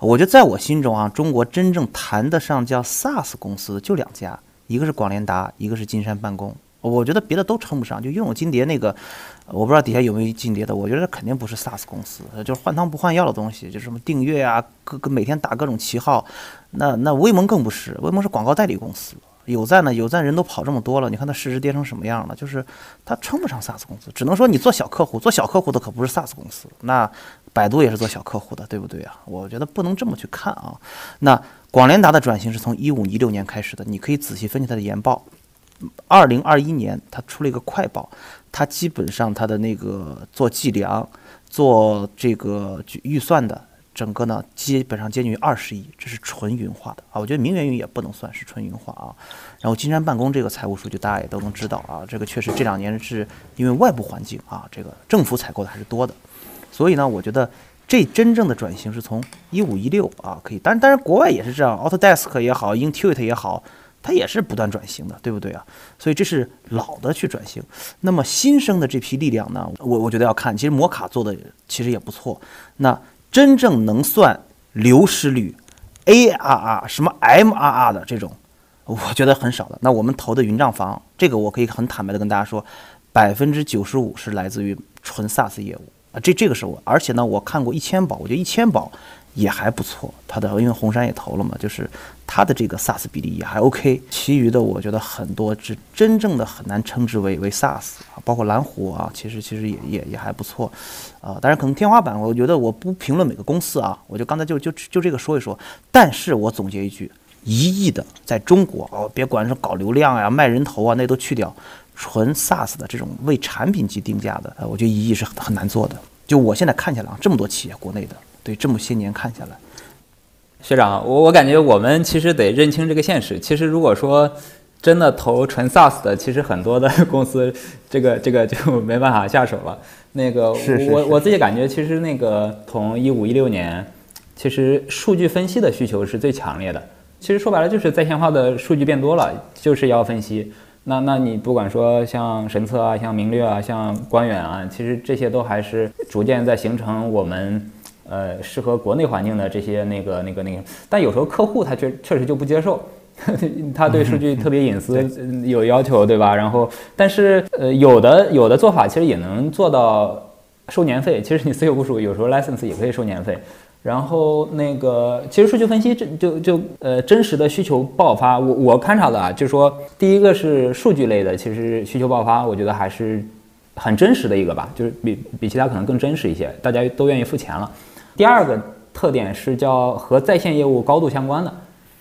我觉得在我心中啊，中国真正谈得上叫 SaaS 公司就两家，一个是广联达，一个是金山办公。我觉得别的都称不上，就拥有金蝶那个，我不知道底下有没有金蝶的。我觉得肯定不是 SaaS 公司，就是换汤不换药的东西，就是什么订阅啊，各个每天打各种旗号。那那威盟更不是，威盟是广告代理公司。有赞呢，有赞人都跑这么多了，你看它市值跌成什么样了？就是它称不上 SaaS 公司，只能说你做小客户，做小客户的可不是 SaaS 公司。那百度也是做小客户的，对不对啊？我觉得不能这么去看啊。那广联达的转型是从一五一六年开始的，你可以仔细分析它的研报。二零二一年它出了一个快报，它基本上它的那个做计量、做这个预算的。整个呢基本上接近于二十亿，这是纯云化的啊。我觉得明源云也不能算是纯云化啊。然后金山办公这个财务数据大家也都能知道啊，这个确实这两年是因为外部环境啊，这个政府采购的还是多的，所以呢，我觉得这真正的转型是从一五一六啊可以，但当然国外也是这样，Autodesk 也好，Intuit 也好。它也是不断转型的，对不对啊？所以这是老的去转型。那么新生的这批力量呢？我我觉得要看，其实摩卡做的其实也不错。那真正能算流失率 ARR 什么 MRR 的这种，我觉得很少的。那我们投的云账房，这个我可以很坦白的跟大家说，百分之九十五是来自于纯 SaaS 业务啊。这这个是我，而且呢，我看过一千宝，我觉得一千宝。也还不错，它的因为红杉也投了嘛，就是它的这个 SaaS 比例也还 OK。其余的我觉得很多是真正的很难称之为为 SaaS 啊，包括蓝湖啊，其实其实也也也还不错，啊，当然可能天花板，我觉得我不评论每个公司啊，我就刚才就就就这个说一说。但是我总结一句，一亿的在中国哦，别管是搞流量呀、卖人头啊，那都去掉，纯 SaaS 的这种为产品级定价的，我觉得一亿是很很难做的。就我现在看下来啊，这么多企业，国内的。对这么些年看下来，学长，我我感觉我们其实得认清这个现实。其实如果说真的投纯 SaaS 的，其实很多的公司这个这个就没办法下手了。那个我我自己感觉，其实那个从一五一六年，其实数据分析的需求是最强烈的。其实说白了就是在线化的数据变多了，就是要分析。那那你不管说像神策啊，像明略啊，像官远啊，其实这些都还是逐渐在形成我们。呃，适合国内环境的这些那个那个那个，但有时候客户他确确实就不接受，他对数据特别隐私有要求，对吧？然后，但是呃，有的有的做法其实也能做到收年费。其实你私有部署有时候 license 也可以收年费。然后那个，其实数据分析这就就呃真实的需求爆发，我我观察的啊，就是说第一个是数据类的，其实需求爆发，我觉得还是很真实的一个吧，就是比比其他可能更真实一些，大家都愿意付钱了。第二个特点是叫和在线业务高度相关的，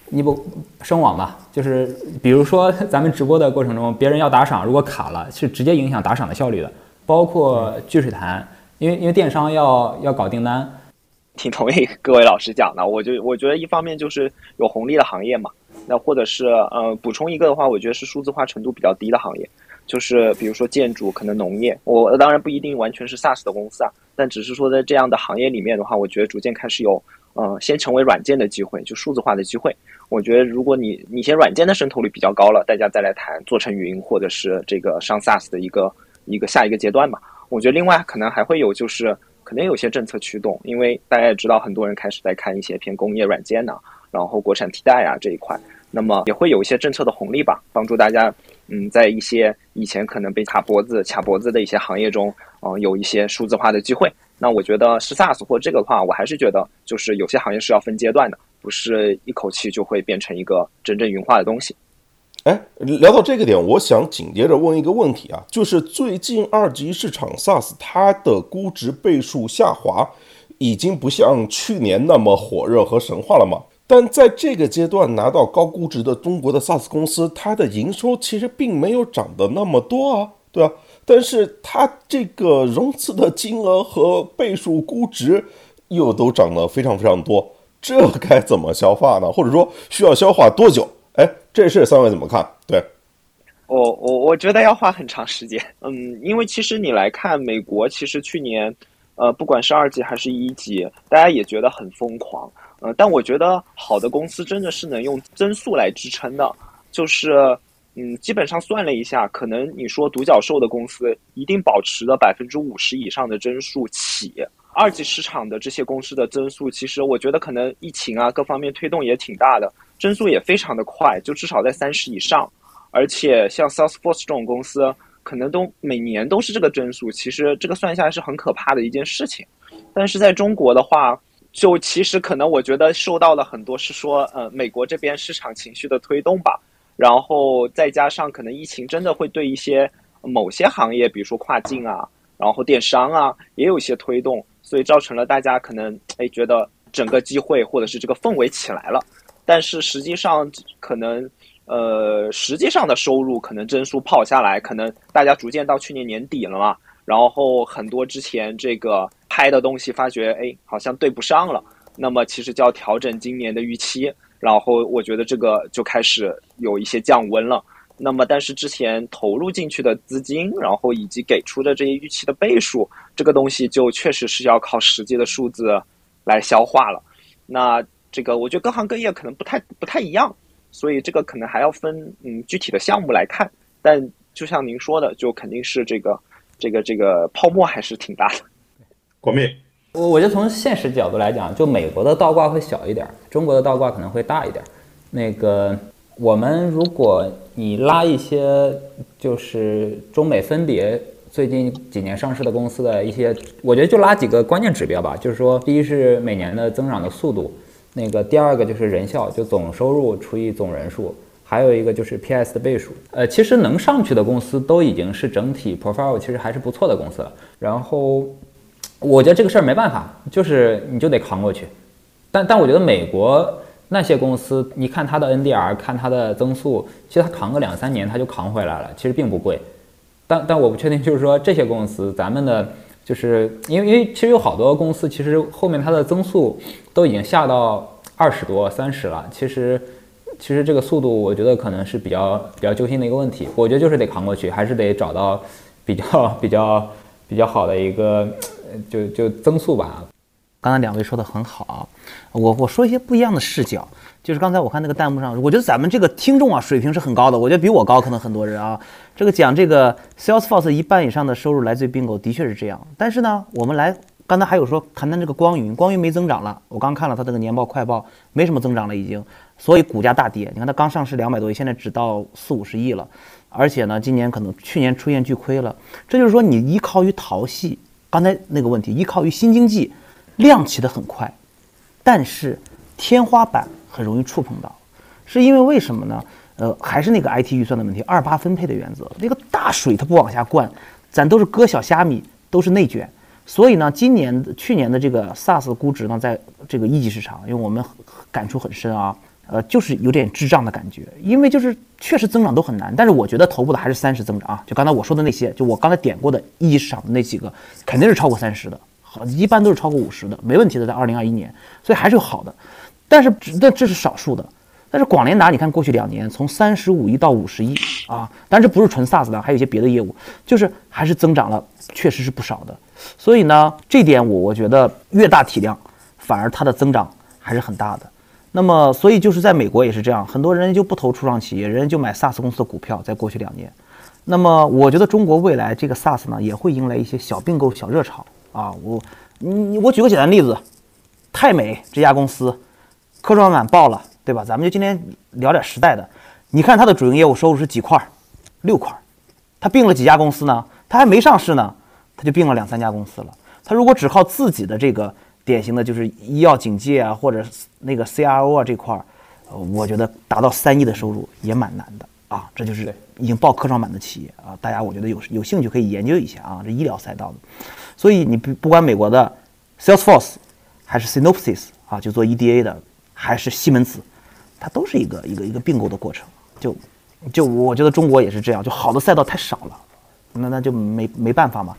你不声网吧？就是比如说咱们直播的过程中，别人要打赏，如果卡了，是直接影响打赏的效率的。包括聚水潭，因为因为电商要要搞订单，挺同意各位老师讲的。我就我觉得一方面就是有红利的行业嘛，那或者是呃补充一个的话，我觉得是数字化程度比较低的行业。就是比如说建筑，可能农业，我当然不一定完全是 SaaS 的公司啊，但只是说在这样的行业里面的话，我觉得逐渐开始有，呃，先成为软件的机会，就数字化的机会。我觉得如果你你先软件的渗透率比较高了，大家再来谈做成云或者是这个上 SaaS 的一个一个下一个阶段嘛。我觉得另外可能还会有就是可能有些政策驱动，因为大家也知道很多人开始在看一些偏工业软件呢，然后国产替代啊这一块，那么也会有一些政策的红利吧，帮助大家。嗯，在一些以前可能被卡脖子、卡脖子的一些行业中，嗯，有一些数字化的机会。那我觉得是 SaaS 或这个的话，我还是觉得就是有些行业是要分阶段的，不是一口气就会变成一个真正云化的东西。哎，聊到这个点，我想紧接着问一个问题啊，就是最近二级市场 SaaS 它的估值倍数下滑，已经不像去年那么火热和神话了吗？但在这个阶段拿到高估值的中国的 SaaS 公司，它的营收其实并没有涨得那么多啊，对吧？但是它这个融资的金额和倍数估值又都涨得非常非常多，这该怎么消化呢？或者说需要消化多久？哎，这事三位怎么看？对，我我我觉得要花很长时间，嗯，因为其实你来看美国，其实去年，呃，不管是二级还是一级，大家也觉得很疯狂。呃，但我觉得好的公司真的是能用增速来支撑的，就是，嗯，基本上算了一下，可能你说独角兽的公司一定保持了百分之五十以上的增速起，二级市场的这些公司的增速，其实我觉得可能疫情啊各方面推动也挺大的，增速也非常的快，就至少在三十以上，而且像 Salesforce 这种公司，可能都每年都是这个增速，其实这个算下来是很可怕的一件事情，但是在中国的话。就其实可能我觉得受到了很多是说，呃，美国这边市场情绪的推动吧，然后再加上可能疫情真的会对一些某些行业，比如说跨境啊，然后电商啊，也有一些推动，所以造成了大家可能哎觉得整个机会或者是这个氛围起来了，但是实际上可能呃实际上的收入可能增速跑下来，可能大家逐渐到去年年底了嘛。然后很多之前这个拍的东西，发觉哎，好像对不上了。那么其实就要调整今年的预期，然后我觉得这个就开始有一些降温了。那么，但是之前投入进去的资金，然后以及给出的这些预期的倍数，这个东西就确实是要靠实际的数字来消化了。那这个我觉得各行各业可能不太不太一样，所以这个可能还要分嗯具体的项目来看。但就像您说的，就肯定是这个这个这个泡沫还是挺大的。国民。我我觉得从现实角度来讲，就美国的倒挂会小一点，中国的倒挂可能会大一点。那个我们如果你拉一些就是中美分别最近几年上市的公司的一些，我觉得就拉几个关键指标吧，就是说第一是每年的增长的速度，那个第二个就是人效，就总收入除以总人数，还有一个就是 PS 的倍数。呃，其实能上去的公司都已经是整体 profile 其实还是不错的公司了。然后。我觉得这个事儿没办法，就是你就得扛过去。但但我觉得美国那些公司，你看它的 NDR，看它的增速，其实它扛个两三年它就扛回来了，其实并不贵。但但我不确定，就是说这些公司，咱们的，就是因为因为其实有好多公司，其实后面它的增速都已经下到二十多、三十了。其实其实这个速度，我觉得可能是比较比较揪心的一个问题。我觉得就是得扛过去，还是得找到比较比较比较好的一个。就就增速吧。刚才两位说的很好，我我说一些不一样的视角。就是刚才我看那个弹幕上，我觉得咱们这个听众啊水平是很高的，我觉得比我高可能很多人啊。这个讲这个 Salesforce 一半以上的收入来自于 Bingo，的确是这样。但是呢，我们来刚才还有说谈谈这个光云，光云没增长了。我刚看了它这个年报快报，没什么增长了已经，所以股价大跌。你看它刚上市两百多亿，现在只到四五十亿了，而且呢，今年可能去年出现巨亏了。这就是说你依靠于淘系。刚才那个问题，依靠于新经济，量起的很快，但是天花板很容易触碰到，是因为为什么呢？呃，还是那个 IT 预算的问题，二八分配的原则，那个大水它不往下灌，咱都是割小虾米，都是内卷，所以呢，今年去年的这个 SaaS 估值呢，在这个一级市场，因为我们感触很深啊。呃，就是有点智障的感觉，因为就是确实增长都很难，但是我觉得头部的还是三十增长啊，就刚才我说的那些，就我刚才点过的一级市场的那几个，肯定是超过三十的，好，一般都是超过五十的，没问题的，在二零二一年，所以还是有好的，但是那这是少数的，但是广联达，你看过去两年从三十五亿到五十亿啊，但这不是纯 SaaS 的，还有一些别的业务，就是还是增长了，确实是不少的，所以呢，这点我我觉得越大体量，反而它的增长还是很大的。那么，所以就是在美国也是这样，很多人就不投初创企业，人家就买 SaaS 公司的股票。在过去两年，那么我觉得中国未来这个 SaaS 呢，也会迎来一些小并购、小热潮啊。我，你，我举个简单例子，泰美这家公司，科创板爆了，对吧？咱们就今天聊点实在的。你看它的主营业务收入是几块？六块。它并了几家公司呢？它还没上市呢，它就并了两三家公司了。它如果只靠自己的这个。典型的就是医药警戒啊，或者那个 CRO 啊这块儿，我觉得达到三亿的收入也蛮难的啊。这就是已经报科创板的企业啊，大家我觉得有有兴趣可以研究一下啊，这医疗赛道的。所以你不不管美国的 Salesforce 还是 Synopsys 啊，就做 EDA 的，还是西门子，它都是一个一个一个并购的过程。就就我觉得中国也是这样，就好的赛道太少了，那那就没没办法嘛。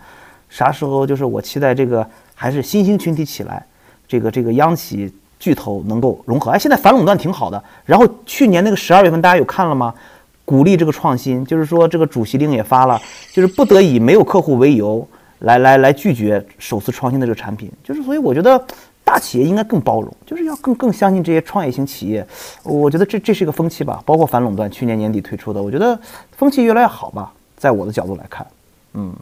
啥时候就是我期待这个。还是新兴群体起来，这个这个央企巨头能够融合。哎，现在反垄断挺好的。然后去年那个十二月份，大家有看了吗？鼓励这个创新，就是说这个主席令也发了，就是不得以没有客户为由来来来拒绝首次创新的这个产品。就是所以我觉得大企业应该更包容，就是要更更相信这些创业型企业。我觉得这这是一个风气吧。包括反垄断去年年底推出的，我觉得风气越来越好吧。在我的角度来看，嗯。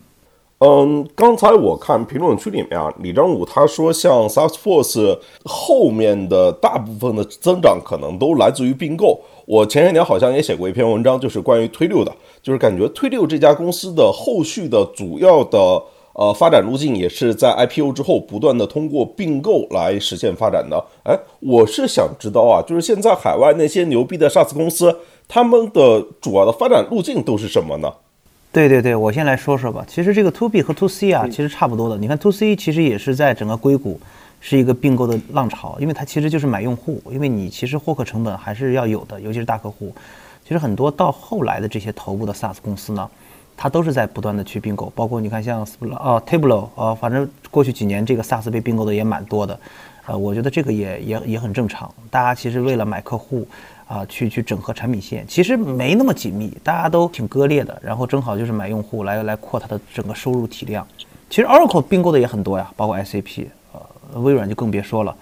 嗯，刚才我看评论区里面啊，李章武他说，像 Salesforce 后面的大部分的增长可能都来自于并购。我前些年好像也写过一篇文章，就是关于推六的，就是感觉推六这家公司的后续的主要的呃发展路径也是在 IPO 之后不断的通过并购来实现发展的。哎，我是想知道啊，就是现在海外那些牛逼的 SaaS 公司，他们的主要的发展路径都是什么呢？对对对，我先来说说吧。其实这个 to B 和 to C 啊，其实差不多的。你看 to C 其实也是在整个硅谷是一个并购的浪潮，因为它其实就是买用户，因为你其实获客成本还是要有的，尤其是大客户。其实很多到后来的这些头部的 SaaS 公司呢，它都是在不断的去并购，包括你看像呃 Tableau 呃，反正过去几年这个 SaaS 被并购的也蛮多的。呃，我觉得这个也也也很正常。大家其实为了买客户，啊，去去整合产品线，其实没那么紧密，大家都挺割裂的。然后正好就是买用户来来扩它的整个收入体量。其实 Oracle 并购的也很多呀，包括 SAP，呃，微软就更别说了。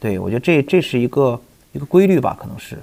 对我觉得这这是一个一个规律吧，可能是。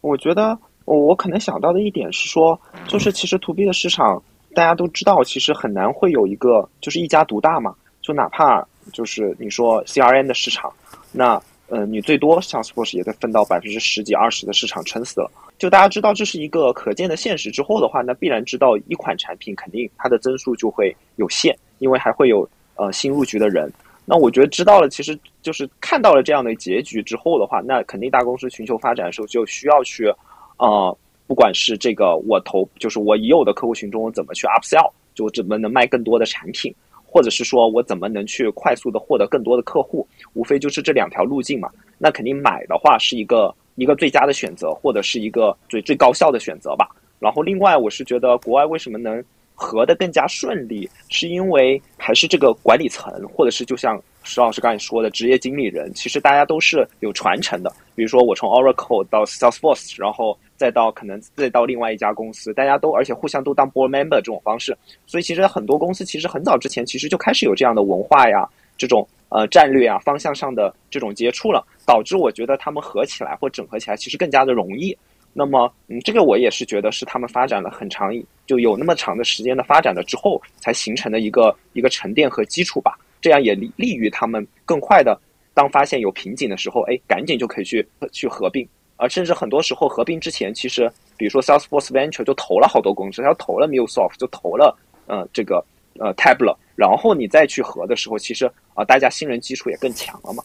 我觉得我我可能想到的一点是说，就是其实 To B 的市场大家都知道，其实很难会有一个就是一家独大嘛。就哪怕就是你说 CRM 的市场，那呃你最多像 Salesforce 也得分到百分之十几二十的市场撑死了。就大家知道这是一个可见的现实之后的话，那必然知道一款产品肯定它的增速就会有限，因为还会有呃新入局的人。那我觉得知道了，其实就是看到了这样的结局之后的话，那肯定大公司寻求发展的时候就需要去，呃，不管是这个我投，就是我已有的客户群中怎么去 upsell，就怎么能卖更多的产品。或者是说我怎么能去快速的获得更多的客户，无非就是这两条路径嘛。那肯定买的话是一个一个最佳的选择，或者是一个最最高效的选择吧。然后另外我是觉得国外为什么能合的更加顺利，是因为还是这个管理层，或者是就像石老师刚才说的职业经理人，其实大家都是有传承的。比如说我从 Oracle 到 Salesforce，然后。再到可能再到另外一家公司，大家都而且互相都当 board member 这种方式，所以其实很多公司其实很早之前其实就开始有这样的文化呀，这种呃战略啊方向上的这种接触了，导致我觉得他们合起来或整合起来其实更加的容易。那么嗯，这个我也是觉得是他们发展了很长，就有那么长的时间的发展了之后才形成的一个一个沉淀和基础吧。这样也利利于他们更快的当发现有瓶颈的时候，哎，赶紧就可以去去合并。而甚至很多时候合并之前，其实比如说 Salesforce Venture 就投了好多公司，他投了 MuleSoft，就投了呃这个呃 Table，然后你再去合的时候，其实啊大家新人基础也更强了嘛。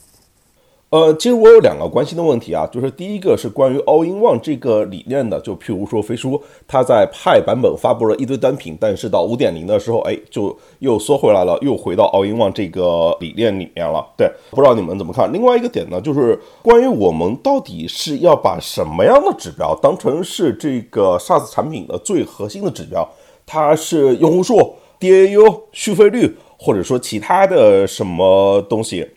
呃，其实我有两个关心的问题啊，就是第一个是关于 All in One 这个理念的，就譬如说飞书，它在派版本发布了一堆单品，但是到五点零的时候，哎，就又缩回来了，又回到 All in One 这个理念里面了。对，不知道你们怎么看？另外一个点呢，就是关于我们到底是要把什么样的指标当成是这个 SaaS 产品的最核心的指标？它是用户数、DAU、续费率，或者说其他的什么东西？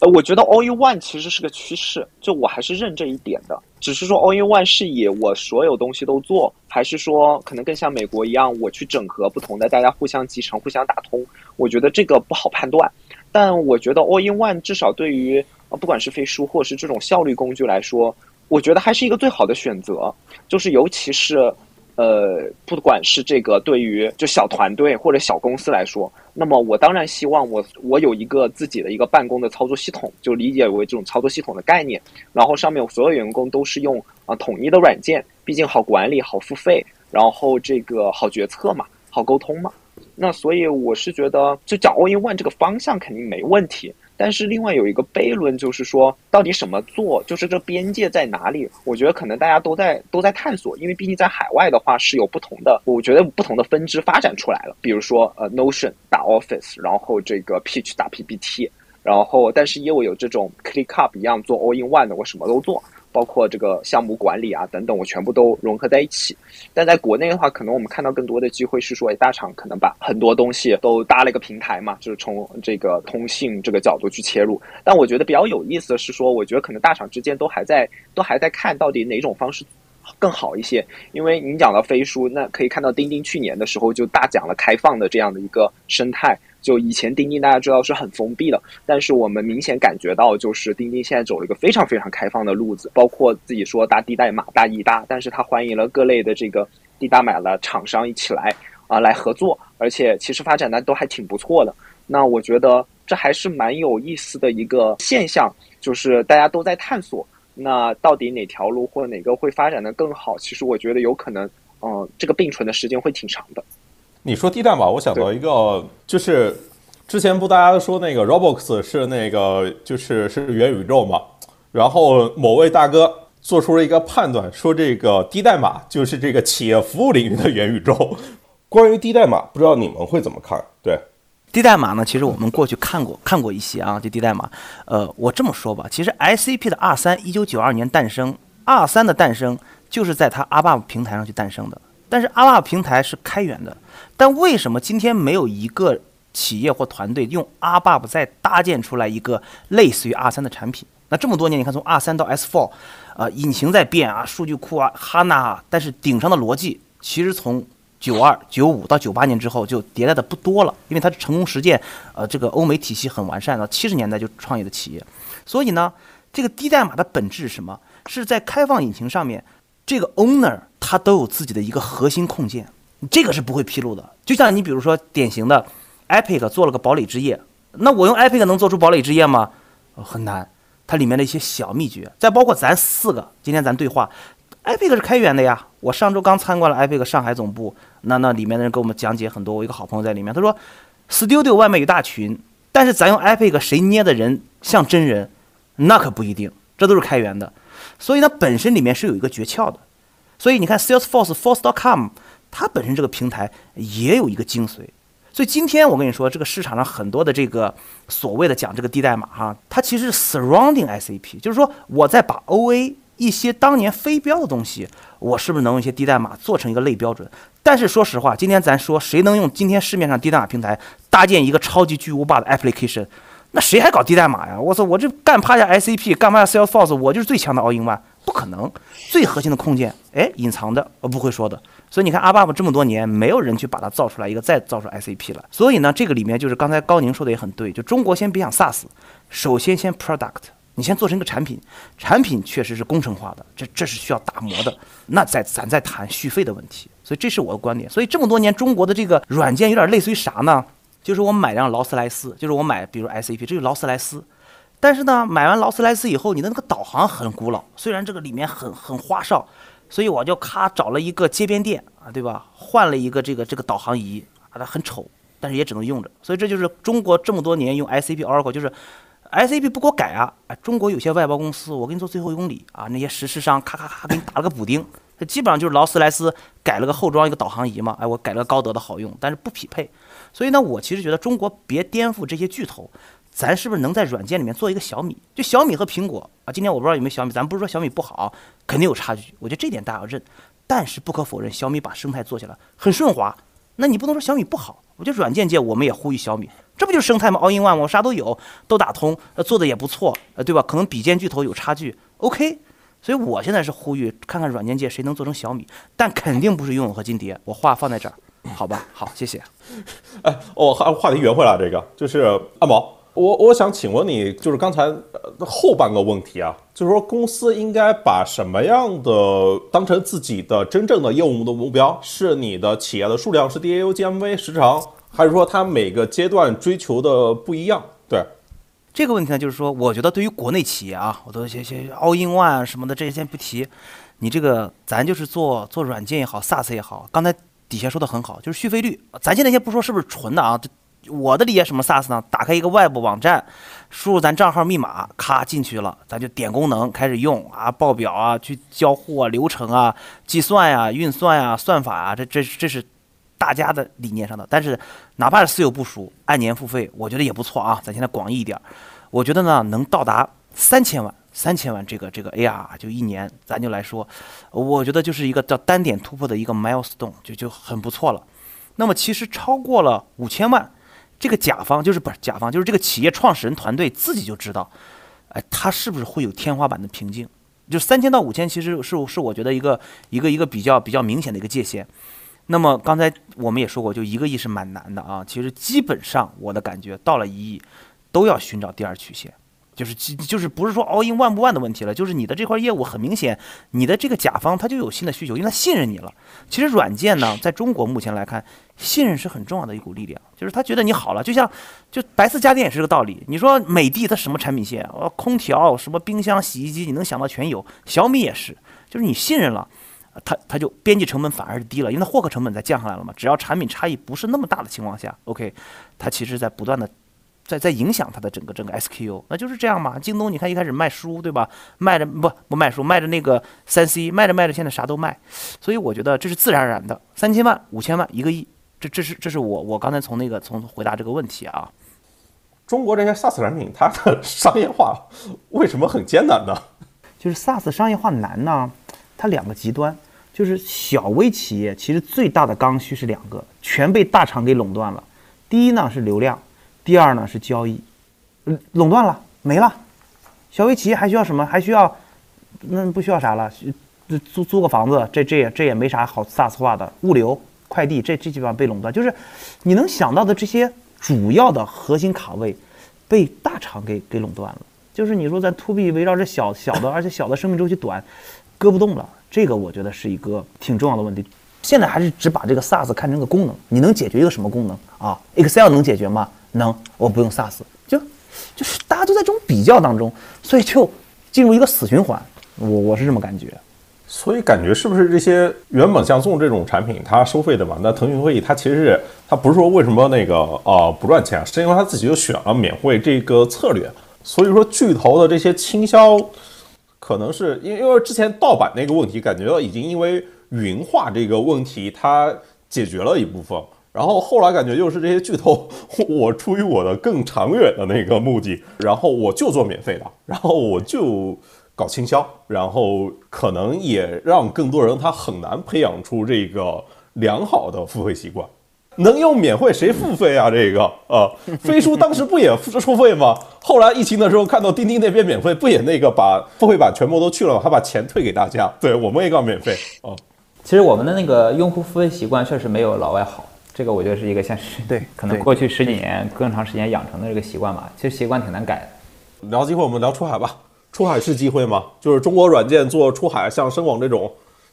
呃，我觉得 All in One 其实是个趋势，就我还是认这一点的。只是说 All in One 是以我所有东西都做，还是说可能更像美国一样，我去整合不同的，大家互相集成、互相打通？我觉得这个不好判断。但我觉得 All in One 至少对于呃不管是飞书或是这种效率工具来说，我觉得还是一个最好的选择。就是尤其是。呃，不管是这个对于就小团队或者小公司来说，那么我当然希望我我有一个自己的一个办公的操作系统，就理解为这种操作系统的概念，然后上面所有员工都是用啊统一的软件，毕竟好管理、好付费，然后这个好决策嘛，好沟通嘛。那所以我是觉得，就讲 All in One 这个方向肯定没问题。但是另外有一个悖论，就是说到底什么做，就是这边界在哪里？我觉得可能大家都在都在探索，因为毕竟在海外的话是有不同的，我觉得不同的分支发展出来了。比如说呃 Notion 打 Office，然后这个 Pitch 打 PPT，然后但是也有有这种 ClickUp 一样做 All in One 的，我什么都做。包括这个项目管理啊等等，我全部都融合在一起。但在国内的话，可能我们看到更多的机会是说，大厂可能把很多东西都搭了一个平台嘛，就是从这个通信这个角度去切入。但我觉得比较有意思的是说，我觉得可能大厂之间都还在都还在看到底哪种方式更好一些。因为您讲到飞书，那可以看到钉钉去年的时候就大讲了开放的这样的一个生态。就以前钉钉大家知道是很封闭的，但是我们明显感觉到，就是钉钉现在走了一个非常非常开放的路子，包括自己说大低代码、大一大，但是他欢迎了各类的这个低代码的厂商一起来啊来合作，而且其实发展的都还挺不错的。那我觉得这还是蛮有意思的一个现象，就是大家都在探索，那到底哪条路或哪个会发展的更好？其实我觉得有可能，嗯，这个并存的时间会挺长的。你说低代码，我想到一个，就是之前不大家说那个 Roblox 是那个就是是元宇宙嘛，然后某位大哥做出了一个判断，说这个低代码就是这个企业服务领域的元宇宙。关于低代码，不知道你们会怎么看？对，低代码呢，其实我们过去看过看过一些啊，这低代码，呃，我这么说吧，其实 S C P 的 R 三一九九二年诞生，R 三的诞生就是在它 ABAP 平台上去诞生的。但是阿 p 平台是开源的，但为什么今天没有一个企业或团队用 RBUB 再搭建出来一个类似于 R 三的产品。那这么多年，你看从 R 三到 S four，呃，引擎在变啊，数据库啊哈纳啊但是顶上的逻辑其实从九二、九五到九八年之后就迭代的不多了，因为它的成功实践，呃，这个欧美体系很完善了。七十年代就创业的企业，所以呢，这个低代码的本质是什么？是在开放引擎上面，这个 owner 他都有自己的一个核心控件，这个是不会披露的。就像你比如说典型的 Epic 做了个堡垒之夜，那我用 Epic 能做出堡垒之夜吗？很难。它里面的一些小秘诀，再包括咱四个今天咱对话，Epic 是开源的呀。我上周刚参观了 Epic 上海总部，那那里面的人给我们讲解很多。我一个好朋友在里面，他说，Studio 外面有大群，但是咱用 Epic 谁捏的人像真人，那可不一定。这都是开源的，所以它本身里面是有一个诀窍的。所以你看 Salesforce Force.com，它本身这个平台也有一个精髓。所以今天我跟你说，这个市场上很多的这个所谓的讲这个低代码哈，它其实是 surrounding SAP，就是说我在把 OA 一些当年非标的东西，我是不是能用一些低代码做成一个类标准？但是说实话，今天咱说谁能用今天市面上低代码平台搭建一个超级巨无霸的 application，那谁还搞低代码呀？我操，我这干趴下 SAP，干趴下 Salesforce，我就是最强的 all in one，不可能，最核心的控件，哎，隐藏的，我不会说的。所以你看，阿巴布这么多年，没有人去把它造出来一个，再造出 SAP 了。所以呢，这个里面就是刚才高宁说的也很对，就中国先别想 SaaS，首先先 Product，你先做成一个产品，产品确实是工程化的，这这是需要打磨的。那再咱再谈续费的问题。所以这是我的观点。所以这么多年，中国的这个软件有点类似于啥呢？就是我买辆劳斯莱斯，就是我买比如 SAP，这是劳斯莱斯，但是呢，买完劳斯莱斯以后，你的那个导航很古老，虽然这个里面很很花哨。所以我就咔找了一个街边店啊，对吧？换了一个这个这个导航仪啊，它很丑，但是也只能用着。所以这就是中国这么多年用 SAP Oracle，就是 SAP 不给我改啊！哎，中国有些外包公司，我给你做最后一公里啊，那些实施商咔咔咔给你打了个补丁，它基本上就是劳斯莱斯改了个后装一个导航仪嘛，哎，我改了个高德的好用，但是不匹配。所以呢，我其实觉得中国别颠覆这些巨头。咱是不是能在软件里面做一个小米？就小米和苹果啊，今天我不知道有没有小米，咱不是说小米不好，肯定有差距。我觉得这点大家要认。但是不可否认，小米把生态做起来很顺滑。那你不能说小米不好。我觉得软件界我们也呼吁小米，这不就是生态吗？All in one，我啥都有，都打通，呃，做的也不错，呃，对吧？可能比肩巨头有差距，OK。所以我现在是呼吁，看看软件界谁能做成小米，但肯定不是拥有和金蝶。我话放在这儿，好吧？好，谢谢。哎，我话话题圆回来，这个就是阿毛。我我想请问你，就是刚才呃后半个问题啊，就是说公司应该把什么样的当成自己的真正的业务的目标？是你的企业的数量，是 DAU、GMV 时长，还是说它每个阶段追求的不一样？对这个问题呢，就是说，我觉得对于国内企业啊，我都些些 All in One 什么的这些先不提，你这个咱就是做做软件也好，SaaS 也好，刚才底下说的很好，就是续费率，咱现在先不说是不是纯的啊。我的理解什么 SaaS 呢？打开一个外部网站，输入咱账号密码，咔进去了，咱就点功能开始用啊，报表啊，去交互啊，流程啊，计算呀，运算呀，算法啊，这这这是大家的理念上的。但是哪怕是私有部署，按年付费，我觉得也不错啊。咱现在广义一点，我觉得呢能到达三千万，三千万这个这个 AR 就一年，咱就来说，我觉得就是一个叫单点突破的一个 milestone，就就很不错了。那么其实超过了五千万。这个甲方就是不是甲方，就是这个企业创始人团队自己就知道，哎，他是不是会有天花板的瓶颈？就三千到五千，其实是是我觉得一个一个一个比较比较明显的一个界限。那么刚才我们也说过，就一个亿是蛮难的啊。其实基本上我的感觉到了一亿，都要寻找第二曲线。就是就是不是说 all in one 不 one 的问题了，就是你的这块业务很明显，你的这个甲方他就有新的需求，因为他信任你了。其实软件呢，在中国目前来看，信任是很重要的一股力量，就是他觉得你好了，就像就白色家电也是个道理。你说美的它什么产品线？呃，空调、什么冰箱、洗衣机，你能想到全有。小米也是，就是你信任了，它它就边际成本反而是低了，因为它获客成本在降下来了嘛。只要产品差异不是那么大的情况下，OK，它其实在不断的。在在影响它的整个整个 SKU，那就是这样嘛。京东你看一开始卖书对吧？卖着不不卖书，卖着那个三 C，卖着卖着现在啥都卖。所以我觉得这是自然而然的。三千万、五千万、一个亿，这这是这是我我刚才从那个从回答这个问题啊。中国这些 SaaS 产品它的 商业化为什么很艰难呢？就是 SaaS 商业化难呢，它两个极端，就是小微企业其实最大的刚需是两个，全被大厂给垄断了。第一呢是流量，第二呢是交易，垄断了没了，小微企业还需要什么？还需要那不需要啥了？租租个房子，这这也这也没啥好 SaaS 化的，物流快递这这基本上被垄断，就是你能想到的这些主要的核心卡位被大厂给给垄断了。就是你说在 To B 围绕着小小的，而且小的生命周期短，割不动了，这个我觉得是一个挺重要的问题。现在还是只把这个 SaaS 看成个功能，你能解决一个什么功能啊？Excel 能解决吗？能，我不用 SaaS，就就是大家都在这种比较当中，所以就进入一个死循环。我我是这么感觉。所以感觉是不是这些原本像 Zoom 这种产品，它收费的嘛？那腾讯会议它其实是它不是说为什么那个呃不赚钱，是因为它自己就选了免费这个策略。所以说巨头的这些倾销，可能是因为因为之前盗版那个问题，感觉到已经因为云化这个问题它解决了一部分，然后后来感觉又是这些巨头，我出于我的更长远的那个目的，然后我就做免费的，然后我就。搞倾销，然后可能也让更多人他很难培养出这个良好的付费习惯。能用免费谁付费啊？这个啊，飞书当时不也付费吗？后来疫情的时候看到钉钉那边免费，不也那个把付费版全部都去了吗？还把钱退给大家。对我们也搞免费啊。其实我们的那个用户付费习惯确实没有老外好，这个我觉得是一个现实。对，可能过去十几年更长时间养成的这个习惯吧。其实习惯挺难改的。聊机会，我们聊出海吧。出海是机会吗？就是中国软件做出海，像深广这种，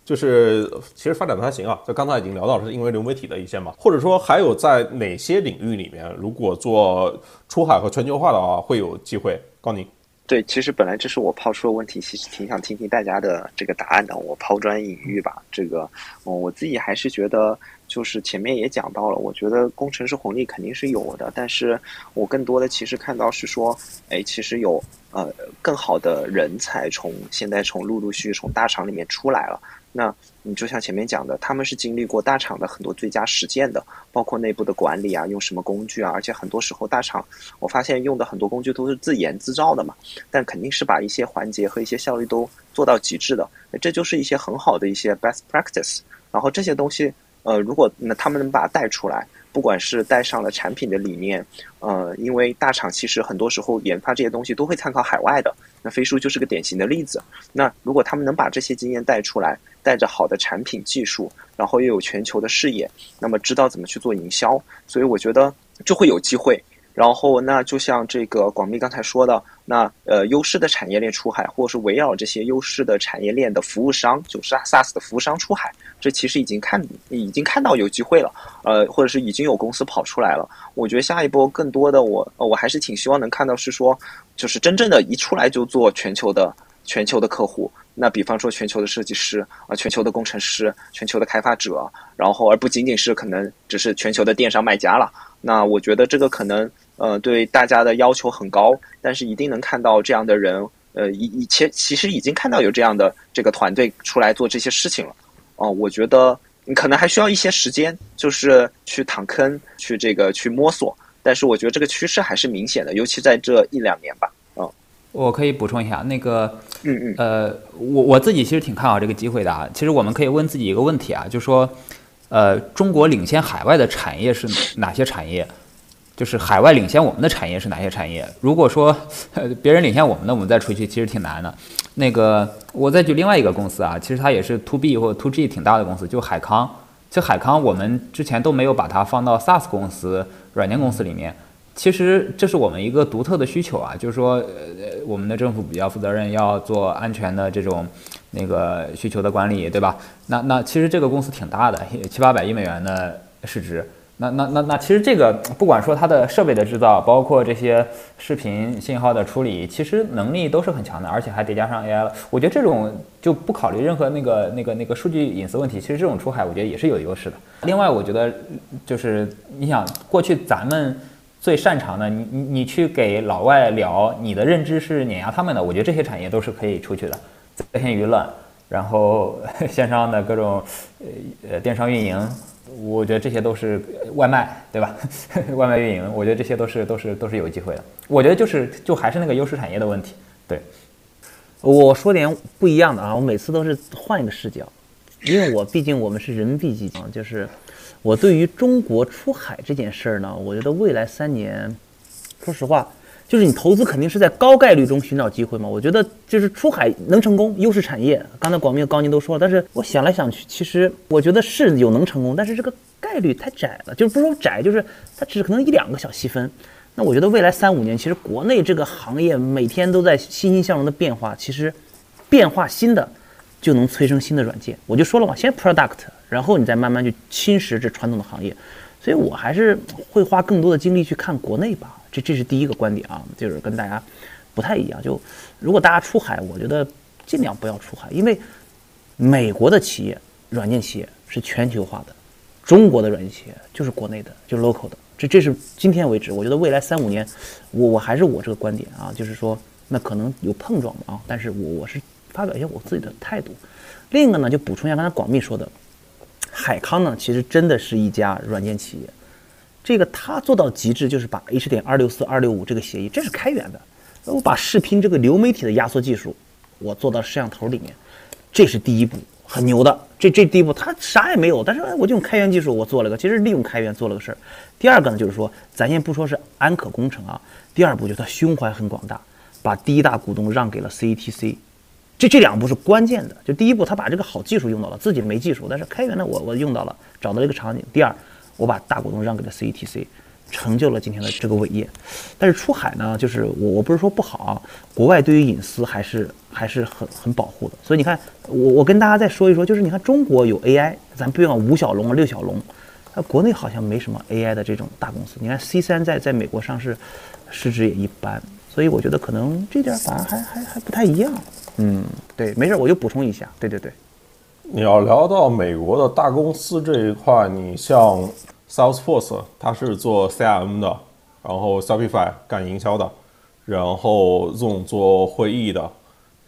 就是其实发展的还行啊。就刚才已经聊到，是因为流媒体的一些嘛，或者说还有在哪些领域里面，如果做出海和全球化的话，会有机会？高宁。对，其实本来这是我抛出的问题，其实挺想听听大家的这个答案的。我抛砖引玉吧，这个，我自己还是觉得，就是前面也讲到了，我觉得工程师红利肯定是有的，但是我更多的其实看到是说，哎，其实有呃更好的人才从现在从陆陆续续从大厂里面出来了。那你就像前面讲的，他们是经历过大厂的很多最佳实践的，包括内部的管理啊，用什么工具啊，而且很多时候大厂，我发现用的很多工具都是自研自造的嘛，但肯定是把一些环节和一些效率都做到极致的，这就是一些很好的一些 best practice。然后这些东西，呃，如果那他们能把它带出来。不管是带上了产品的理念，呃，因为大厂其实很多时候研发这些东西都会参考海外的，那飞书就是个典型的例子。那如果他们能把这些经验带出来，带着好的产品技术，然后又有全球的视野，那么知道怎么去做营销，所以我觉得就会有机会。然后，那就像这个广密刚才说的，那呃，优势的产业链出海，或者是围绕这些优势的产业链的服务商，就是 SaaS 的服务商出海，这其实已经看已经看到有机会了，呃，或者是已经有公司跑出来了。我觉得下一波更多的，我我还是挺希望能看到是说，就是真正的一出来就做全球的全球的客户。那比方说全球的设计师啊，全球的工程师，全球的开发者，然后而不仅仅是可能只是全球的电商卖家了。那我觉得这个可能。呃，对大家的要求很高，但是一定能看到这样的人，呃，以以前其实已经看到有这样的这个团队出来做这些事情了。哦，我觉得你可能还需要一些时间，就是去躺坑，去这个去摸索。但是我觉得这个趋势还是明显的，尤其在这一两年吧。嗯，我可以补充一下，那个，嗯嗯，呃，我我自己其实挺看好这个机会的啊。其实我们可以问自己一个问题啊，就说，呃，中国领先海外的产业是哪些产业？就是海外领先我们的产业是哪些产业？如果说 别人领先我们的，我们再出去其实挺难的。那个，我再举另外一个公司啊，其实它也是 to B 或者 to G 挺大的公司，就海康。其实海康我们之前都没有把它放到 SaaS 公司、软件公司里面。其实这是我们一个独特的需求啊，就是说，呃，我们的政府比较负责任，要做安全的这种那个需求的管理，对吧？那那其实这个公司挺大的，七八百亿美元的市值。那那那那，其实这个不管说它的设备的制造，包括这些视频信号的处理，其实能力都是很强的，而且还叠加上 AI 了。我觉得这种就不考虑任何那个那个那个数据隐私问题，其实这种出海我觉得也是有优势的。另外，我觉得就是你想过去咱们最擅长的，你你你去给老外聊，你的认知是碾压他们的。我觉得这些产业都是可以出去的，在线娱乐，然后线上的各种呃呃电商运营。我觉得这些都是外卖，对吧？外卖运营，我觉得这些都是都是都是有机会的。我觉得就是就还是那个优势产业的问题。对，我说点不一样的啊，我每次都是换一个视角。因为我毕竟我们是人民币基金，就是我对于中国出海这件事儿呢，我觉得未来三年，说实话，就是你投资肯定是在高概率中寻找机会嘛。我觉得就是出海能成功，优势产业，刚才广明高宁都说了，但是我想来想去，其实我觉得是有能成功，但是这个概率太窄了，就是不说窄，就是它只可能一两个小细分。那我觉得未来三五年，其实国内这个行业每天都在欣欣向荣的变化，其实变化新的就能催生新的软件。我就说了嘛，先 product，然后你再慢慢去侵蚀这传统的行业。所以我还是会花更多的精力去看国内吧。这这是第一个观点啊，就是跟大家不太一样。就如果大家出海，我觉得尽量不要出海，因为美国的企业软件企业是全球化的，中国的软件企业就是国内的，就是 local 的。这这是今天为止，我觉得未来三五年，我我还是我这个观点啊，就是说那可能有碰撞嘛啊，但是我我是发表一下我自己的态度。另一个呢，就补充一下刚才广密说的，海康呢其实真的是一家软件企业，这个他做到极致就是把 H 点二六四二六五这个协议，这是开源的，我把视频这个流媒体的压缩技术，我做到摄像头里面，这是第一步。很牛的，这这第一步他啥也没有，但是我就用开源技术我做了个，其实利用开源做了个事儿。第二个呢，就是说咱先不说是安可工程啊，第二步就是他胸怀很广大，把第一大股东让给了 CETC，这这两步是关键的。就第一步他把这个好技术用到了，自己没技术，但是开源的我我用到了，找到了一个场景。第二，我把大股东让给了 CETC。成就了今天的这个伟业，但是出海呢，就是我我不是说不好啊，国外对于隐私还是还是很很保护的，所以你看，我我跟大家再说一说，就是你看中国有 AI，咱不用五小龙啊六小龙，那国内好像没什么 AI 的这种大公司，你看 C 三在在美国上市，市值也一般，所以我觉得可能这点反而还还还不太一样，嗯，对，没事，我就补充一下，对对对，你要聊到美国的大公司这一块，你像。Salesforce 它是做 CRM 的，然后 Shopify 干营销的，然后 Zoom 做会议的，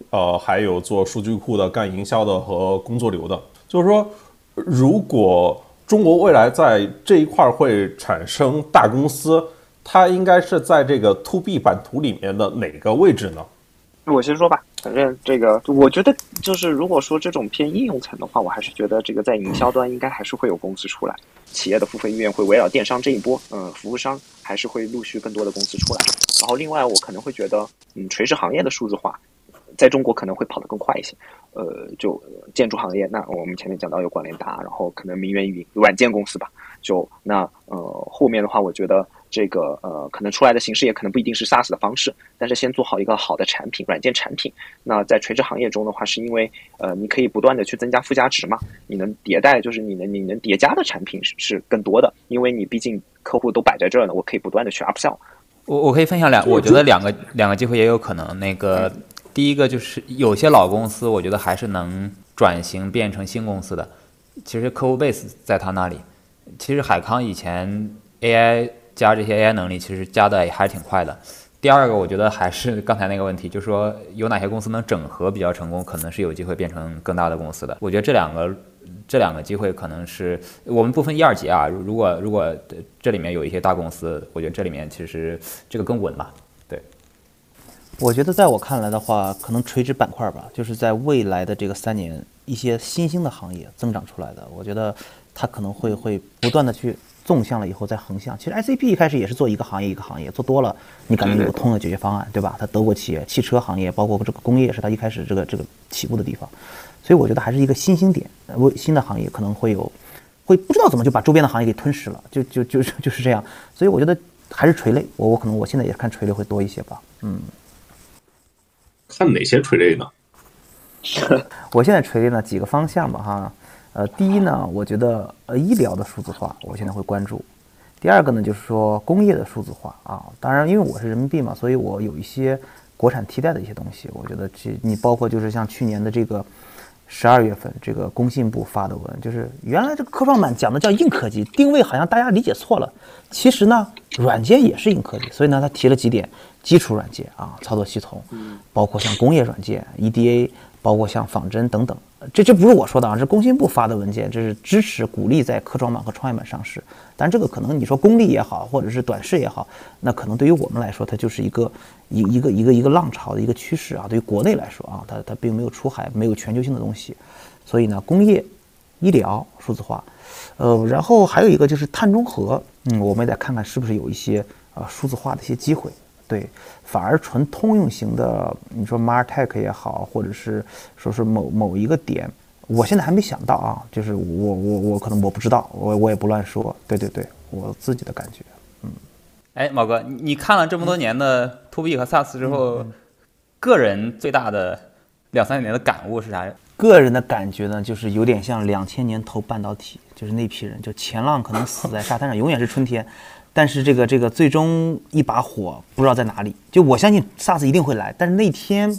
呃，还有做数据库的、干营销的和工作流的。就是说，如果中国未来在这一块会产生大公司，它应该是在这个 To B 版图里面的哪个位置呢？我先说吧，反正这个，我觉得就是如果说这种偏应用层的话，我还是觉得这个在营销端应该还是会有公司出来，企业的付费意愿会围绕电商这一波，嗯，服务商还是会陆续更多的公司出来。然后另外我可能会觉得，嗯，垂直行业的数字化，在中国可能会跑得更快一些。呃，就建筑行业，那我们前面讲到有广联达，然后可能名媛云软件公司吧。就那呃后面的话，我觉得。这个呃，可能出来的形式也可能不一定是 SaaS 的方式，但是先做好一个好的产品，软件产品。那在垂直行业中的话，是因为呃，你可以不断的去增加附加值嘛，你能迭代，就是你能你能叠加的产品是是更多的，因为你毕竟客户都摆在这儿呢，我可以不断的去 upsell。我我可以分享两，我觉得两个两个机会也有可能。那个第一个就是有些老公司，我觉得还是能转型变成新公司的，其实客户 base 在他那里。其实海康以前 AI。加这些 AI 能力，其实加的也还是挺快的。第二个，我觉得还是 刚才那个问题，就是说有哪些公司能整合比较成功，可能是有机会变成更大的公司的。我觉得这两个这两个机会可能是我们不分一二级啊。如果如果这里面有一些大公司，我觉得这里面其实这个更稳吧。对，我觉得在我看来的话，可能垂直板块吧，就是在未来的这个三年，一些新兴的行业增长出来的，我觉得它可能会会不断的去。纵向了以后再横向，其实 ICP 一开始也是做一个行业一个行业，做多了你感觉有通的解决方案，对吧？它德国企业汽车行业，包括这个工业是它一开始这个这个起步的地方，所以我觉得还是一个新兴点，为新的行业可能会有，会不知道怎么就把周边的行业给吞噬了，就就就是 就是这样，所以我觉得还是垂类，我我可能我现在也看垂类会多一些吧，嗯，看哪些垂类呢？我现在垂类呢几个方向吧，哈。呃，第一呢，我觉得呃医疗的数字化，我现在会关注。第二个呢，就是说工业的数字化啊，当然因为我是人民币嘛，所以我有一些国产替代的一些东西。我觉得这你包括就是像去年的这个十二月份这个工信部发的文，就是原来这个科创板讲的叫硬科技定位，好像大家理解错了。其实呢，软件也是硬科技，所以呢，他提了几点基础软件啊，操作系统，包括像工业软件 EDA。包括像仿真等等，这这不是我说的啊，是工信部发的文件，这是支持鼓励在科创板和创业板上市。但这个可能你说功利也好，或者是短视也好，那可能对于我们来说，它就是一个一一个一个一个浪潮的一个趋势啊。对于国内来说啊，它它并没有出海，没有全球性的东西。所以呢，工业医疗数字化，呃，然后还有一个就是碳中和，嗯，我们也得看看是不是有一些呃数字化的一些机会。对，反而纯通用型的，你说 Martech 也好，或者是说是某某一个点，我现在还没想到啊，就是我我我可能我不知道，我我也不乱说。对对对，我自己的感觉，嗯。哎，毛哥，你看了这么多年的 To B 和 SaaS 之后，个人最大的两三年的感悟是啥呀？个人的感觉呢，就是有点像两千年投半导体，就是那批人，就前浪可能死在沙滩上，永远是春天，但是这个这个最终一把火不知道在哪里。就我相信 SaaS 一定会来，但是那天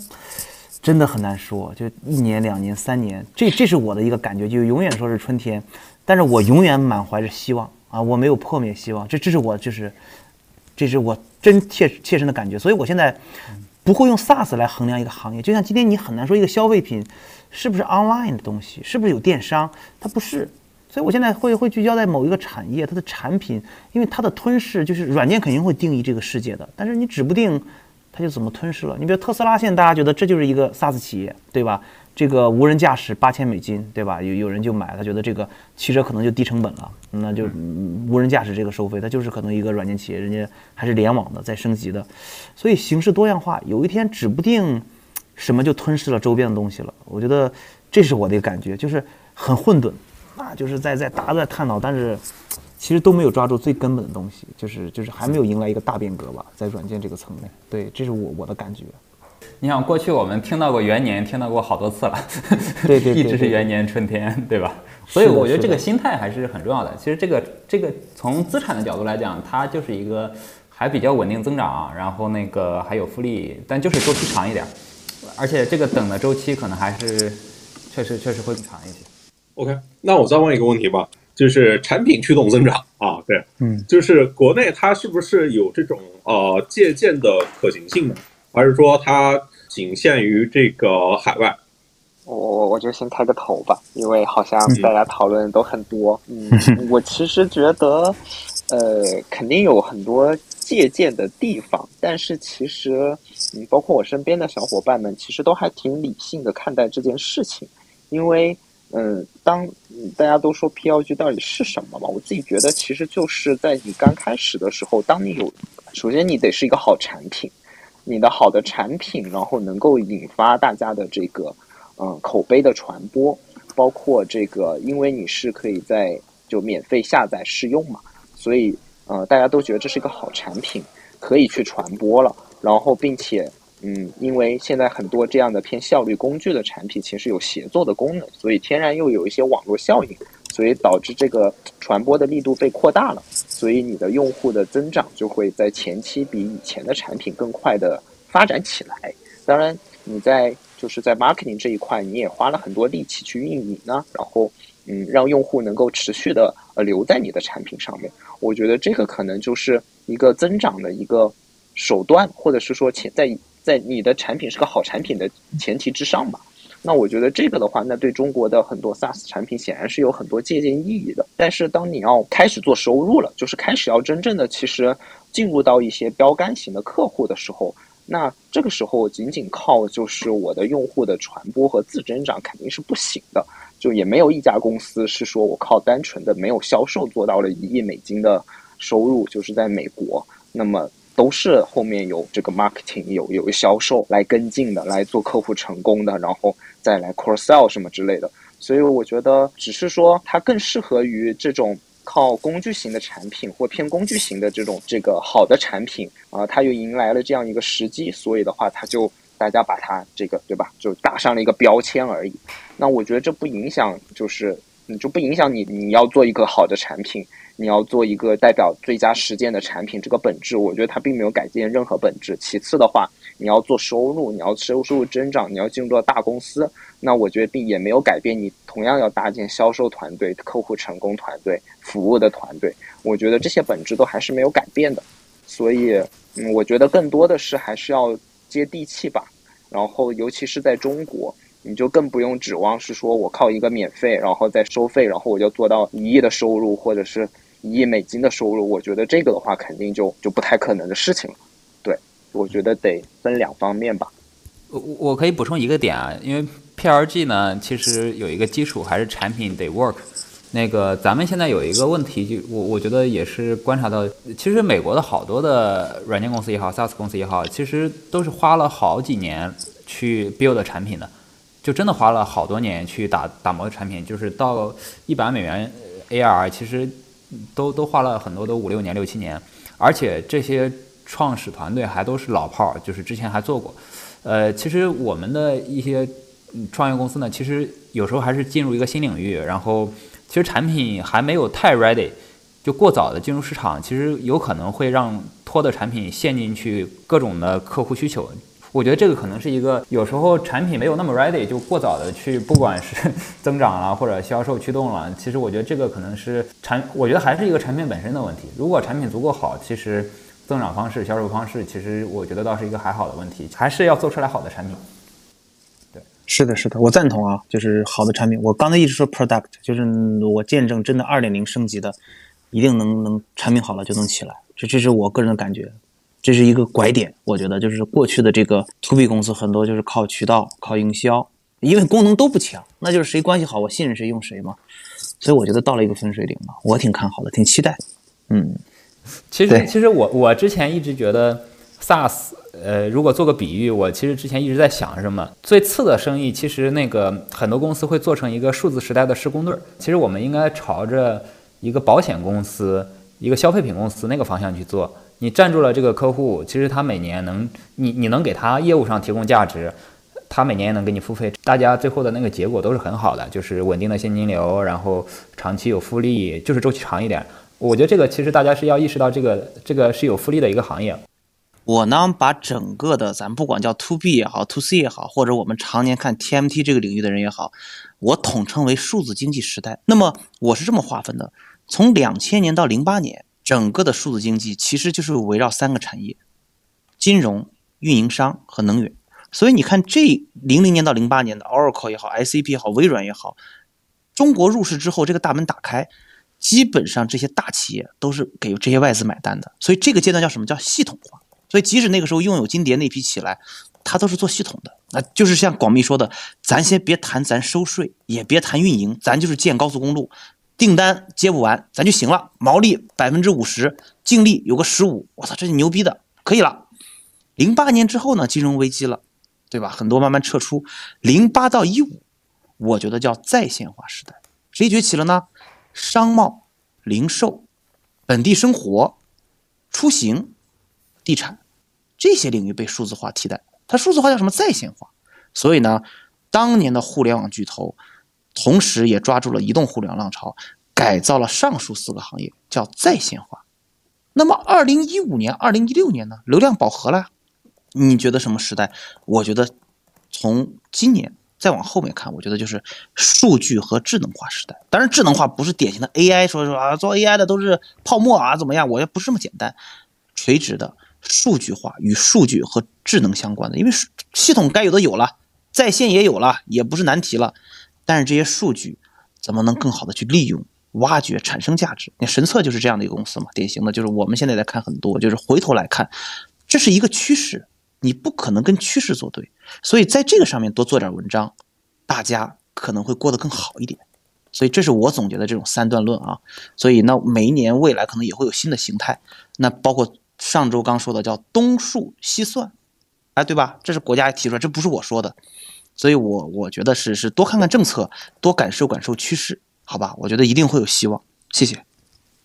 真的很难说，就一年、两年、三年，这这是我的一个感觉，就永远说是春天，但是我永远满怀着希望啊，我没有破灭希望，这这是我就是。这是我真切切身的感觉，所以我现在不会用 SaaS 来衡量一个行业。就像今天你很难说一个消费品是不是 online 的东西，是不是有电商，它不是。所以我现在会会聚焦在某一个产业，它的产品，因为它的吞噬就是软件肯定会定义这个世界的，但是你指不定它就怎么吞噬了。你比如特斯拉，现在大家觉得这就是一个 SaaS 企业，对吧？这个无人驾驶八千美金，对吧？有有人就买，他觉得这个汽车可能就低成本了，那就无人驾驶这个收费，它就是可能一个软件企业，人家还是联网的，在升级的，所以形式多样化，有一天指不定什么就吞噬了周边的东西了。我觉得这是我的一个感觉，就是很混沌，啊，就是在在大家都在探讨，但是其实都没有抓住最根本的东西，就是就是还没有迎来一个大变革吧，在软件这个层面，对，这是我我的感觉。你想，过去我们听到过元年，听到过好多次了，对对，一直是元年春天，对吧？所以我觉得这个心态还是很重要的。其实这个这个从资产的角度来讲，它就是一个还比较稳定增长，然后那个还有复利，但就是周期长一点，而且这个等的周期可能还是确实确实会更长一些。OK，那我再问一个问题吧，就是产品驱动增长啊，对，嗯，就是国内它是不是有这种呃借鉴的可行性呢？还是说它仅限于这个海外？我我我就先开个头吧，因为好像大家讨论都很多。嗯，我其实觉得，呃，肯定有很多借鉴的地方，但是其实，嗯，包括我身边的小伙伴们，其实都还挺理性的看待这件事情。因为，嗯，当大家都说 PLG 到底是什么嘛，我自己觉得其实就是在你刚开始的时候，当你有，首先你得是一个好产品。你的好的产品，然后能够引发大家的这个，嗯，口碑的传播，包括这个，因为你是可以在就免费下载试用嘛，所以，呃，大家都觉得这是一个好产品，可以去传播了。然后，并且，嗯，因为现在很多这样的偏效率工具的产品，其实有协作的功能，所以天然又有一些网络效应。所以导致这个传播的力度被扩大了，所以你的用户的增长就会在前期比以前的产品更快的发展起来。当然，你在就是在 marketing 这一块，你也花了很多力气去运营呢，然后嗯，让用户能够持续的呃留在你的产品上面。我觉得这个可能就是一个增长的一个手段，或者是说前在在你的产品是个好产品的前提之上吧。那我觉得这个的话，那对中国的很多 SaaS 产品显然是有很多借鉴意义的。但是当你要开始做收入了，就是开始要真正的其实进入到一些标杆型的客户的时候，那这个时候仅仅靠就是我的用户的传播和自增长肯定是不行的。就也没有一家公司是说我靠单纯的没有销售做到了一亿美金的收入，就是在美国。那么都是后面有这个 marketing 有有销售来跟进的，来做客户成功的，然后再来 cross sell 什么之类的。所以我觉得，只是说它更适合于这种靠工具型的产品或偏工具型的这种这个好的产品啊，它又迎来了这样一个时机，所以的话，它就大家把它这个对吧，就打上了一个标签而已。那我觉得这不影响，就是你就不影响你你要做一个好的产品。你要做一个代表最佳实践的产品，这个本质，我觉得它并没有改变任何本质。其次的话，你要做收入，你要收入增长，你要进入到大公司，那我觉得并也没有改变。你同样要搭建销售团队、客户成功团队、服务的团队，我觉得这些本质都还是没有改变的。所以，嗯，我觉得更多的是还是要接地气吧。然后，尤其是在中国，你就更不用指望是说我靠一个免费，然后再收费，然后我就做到一亿的收入，或者是。一亿美金的收入，我觉得这个的话肯定就就不太可能的事情了。对，我觉得得分两方面吧。我我可以补充一个点啊，因为 PLG 呢，其实有一个基础还是产品得 work。那个咱们现在有一个问题，就我我觉得也是观察到，其实美国的好多的软件公司也好，SaaS 公司也好，其实都是花了好几年去 build 产品的，就真的花了好多年去打打磨产品，就是到一百美元 AR，其实都都花了很多，都五六年、六七年，而且这些创始团队还都是老炮儿，就是之前还做过。呃，其实我们的一些创业公司呢，其实有时候还是进入一个新领域，然后。其实产品还没有太 ready，就过早的进入市场，其实有可能会让拖的产品陷进去各种的客户需求。我觉得这个可能是一个有时候产品没有那么 ready，就过早的去不管是 增长了或者销售驱动了。其实我觉得这个可能是产，我觉得还是一个产品本身的问题。如果产品足够好，其实增长方式、销售方式，其实我觉得倒是一个还好的问题。还是要做出来好的产品。对是的，是的，我赞同啊，就是好的产品。我刚才一直说 product，就是我见证真的二点零升级的，一定能能产品好了就能起来。这这是我个人的感觉，这是一个拐点。我觉得就是过去的这个 to B 公司很多就是靠渠道、靠营销，因为功能都不强，那就是谁关系好，我信任谁用谁嘛。所以我觉得到了一个分水岭嘛，我挺看好的，挺期待。嗯，其实其实我我之前一直觉得 SaaS。呃，如果做个比喻，我其实之前一直在想什么最次的生意，其实那个很多公司会做成一个数字时代的施工队儿。其实我们应该朝着一个保险公司、一个消费品公司那个方向去做。你站住了这个客户，其实他每年能，你你能给他业务上提供价值，他每年也能给你付费，大家最后的那个结果都是很好的，就是稳定的现金流，然后长期有复利，就是周期长一点。我觉得这个其实大家是要意识到，这个这个是有复利的一个行业。我呢，把整个的咱不管叫 to B 也好，to C 也好，或者我们常年看 TMT 这个领域的人也好，我统称为数字经济时代。那么我是这么划分的：从两千年到零八年，整个的数字经济其实就是围绕三个产业：金融、运营商和能源。所以你看，这零零年到零八年的 Oracle 也好，ICP 也好，微软也好，中国入市之后，这个大门打开，基本上这些大企业都是给这些外资买单的。所以这个阶段叫什么叫系统化？所以，即使那个时候拥有金蝶那批起来，它都是做系统的，那就是像广密说的，咱先别谈咱收税，也别谈运营，咱就是建高速公路，订单接不完，咱就行了，毛利百分之五十，净利有个十五，我操，这是牛逼的，可以了。零八年之后呢，金融危机了，对吧？很多慢慢撤出。零八到一五，我觉得叫在线化时代，谁崛起了呢？商贸、零售、本地生活、出行。地产这些领域被数字化替代，它数字化叫什么在线化？所以呢，当年的互联网巨头，同时也抓住了移动互联网浪潮，改造了上述四个行业，叫在线化。那么，二零一五年、二零一六年呢？流量饱和了，你觉得什么时代？我觉得从今年再往后面看，我觉得就是数据和智能化时代。当然，智能化不是典型的 AI，说说啊，做 AI 的都是泡沫啊，怎么样？我也不是这么简单，垂直的。数据化与数据和智能相关的，因为系统该有的有了，在线也有了，也不是难题了。但是这些数据怎么能更好的去利用、挖掘、产生价值？那神策就是这样的一个公司嘛，典型的就是我们现在在看很多，就是回头来看，这是一个趋势，你不可能跟趋势作对，所以在这个上面多做点文章，大家可能会过得更好一点。所以这是我总结的这种三段论啊。所以那每一年未来可能也会有新的形态，那包括。上周刚说的叫东数西算，哎，对吧？这是国家提出来，这不是我说的，所以我我觉得是是多看看政策，多感受感受趋势，好吧？我觉得一定会有希望。谢谢。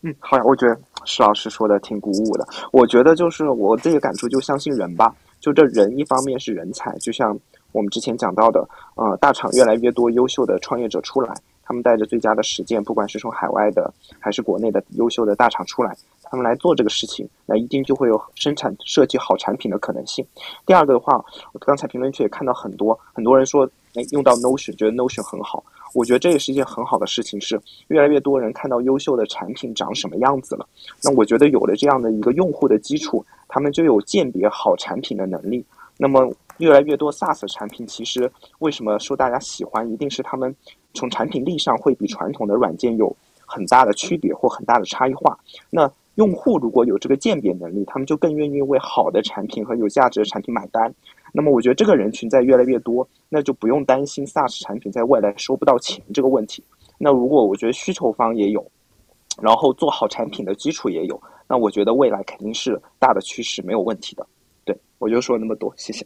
嗯，好呀，我觉得石老师说的挺鼓舞的。我觉得就是我自己感触，就相信人吧。就这人，一方面是人才，就像我们之前讲到的，呃，大厂越来越多优秀的创业者出来，他们带着最佳的实践，不管是从海外的还是国内的优秀的大厂出来。他们来做这个事情，那一定就会有生产设计好产品的可能性。第二个的话，我刚才评论区也看到很多很多人说，哎，用到 Notion，觉得 Notion 很好。我觉得这也是一件很好的事情，是越来越多人看到优秀的产品长什么样子了。那我觉得有了这样的一个用户的基础，他们就有鉴别好产品的能力。那么越来越多 SaaS 产品，其实为什么受大家喜欢，一定是他们从产品力上会比传统的软件有很大的区别或很大的差异化。那用户如果有这个鉴别能力，他们就更愿意为好的产品和有价值的产品买单。那么我觉得这个人群在越来越多，那就不用担心 SaaS 产品在未来收不到钱这个问题。那如果我觉得需求方也有，然后做好产品的基础也有，那我觉得未来肯定是大的趋势，没有问题的。对我就说那么多，谢谢。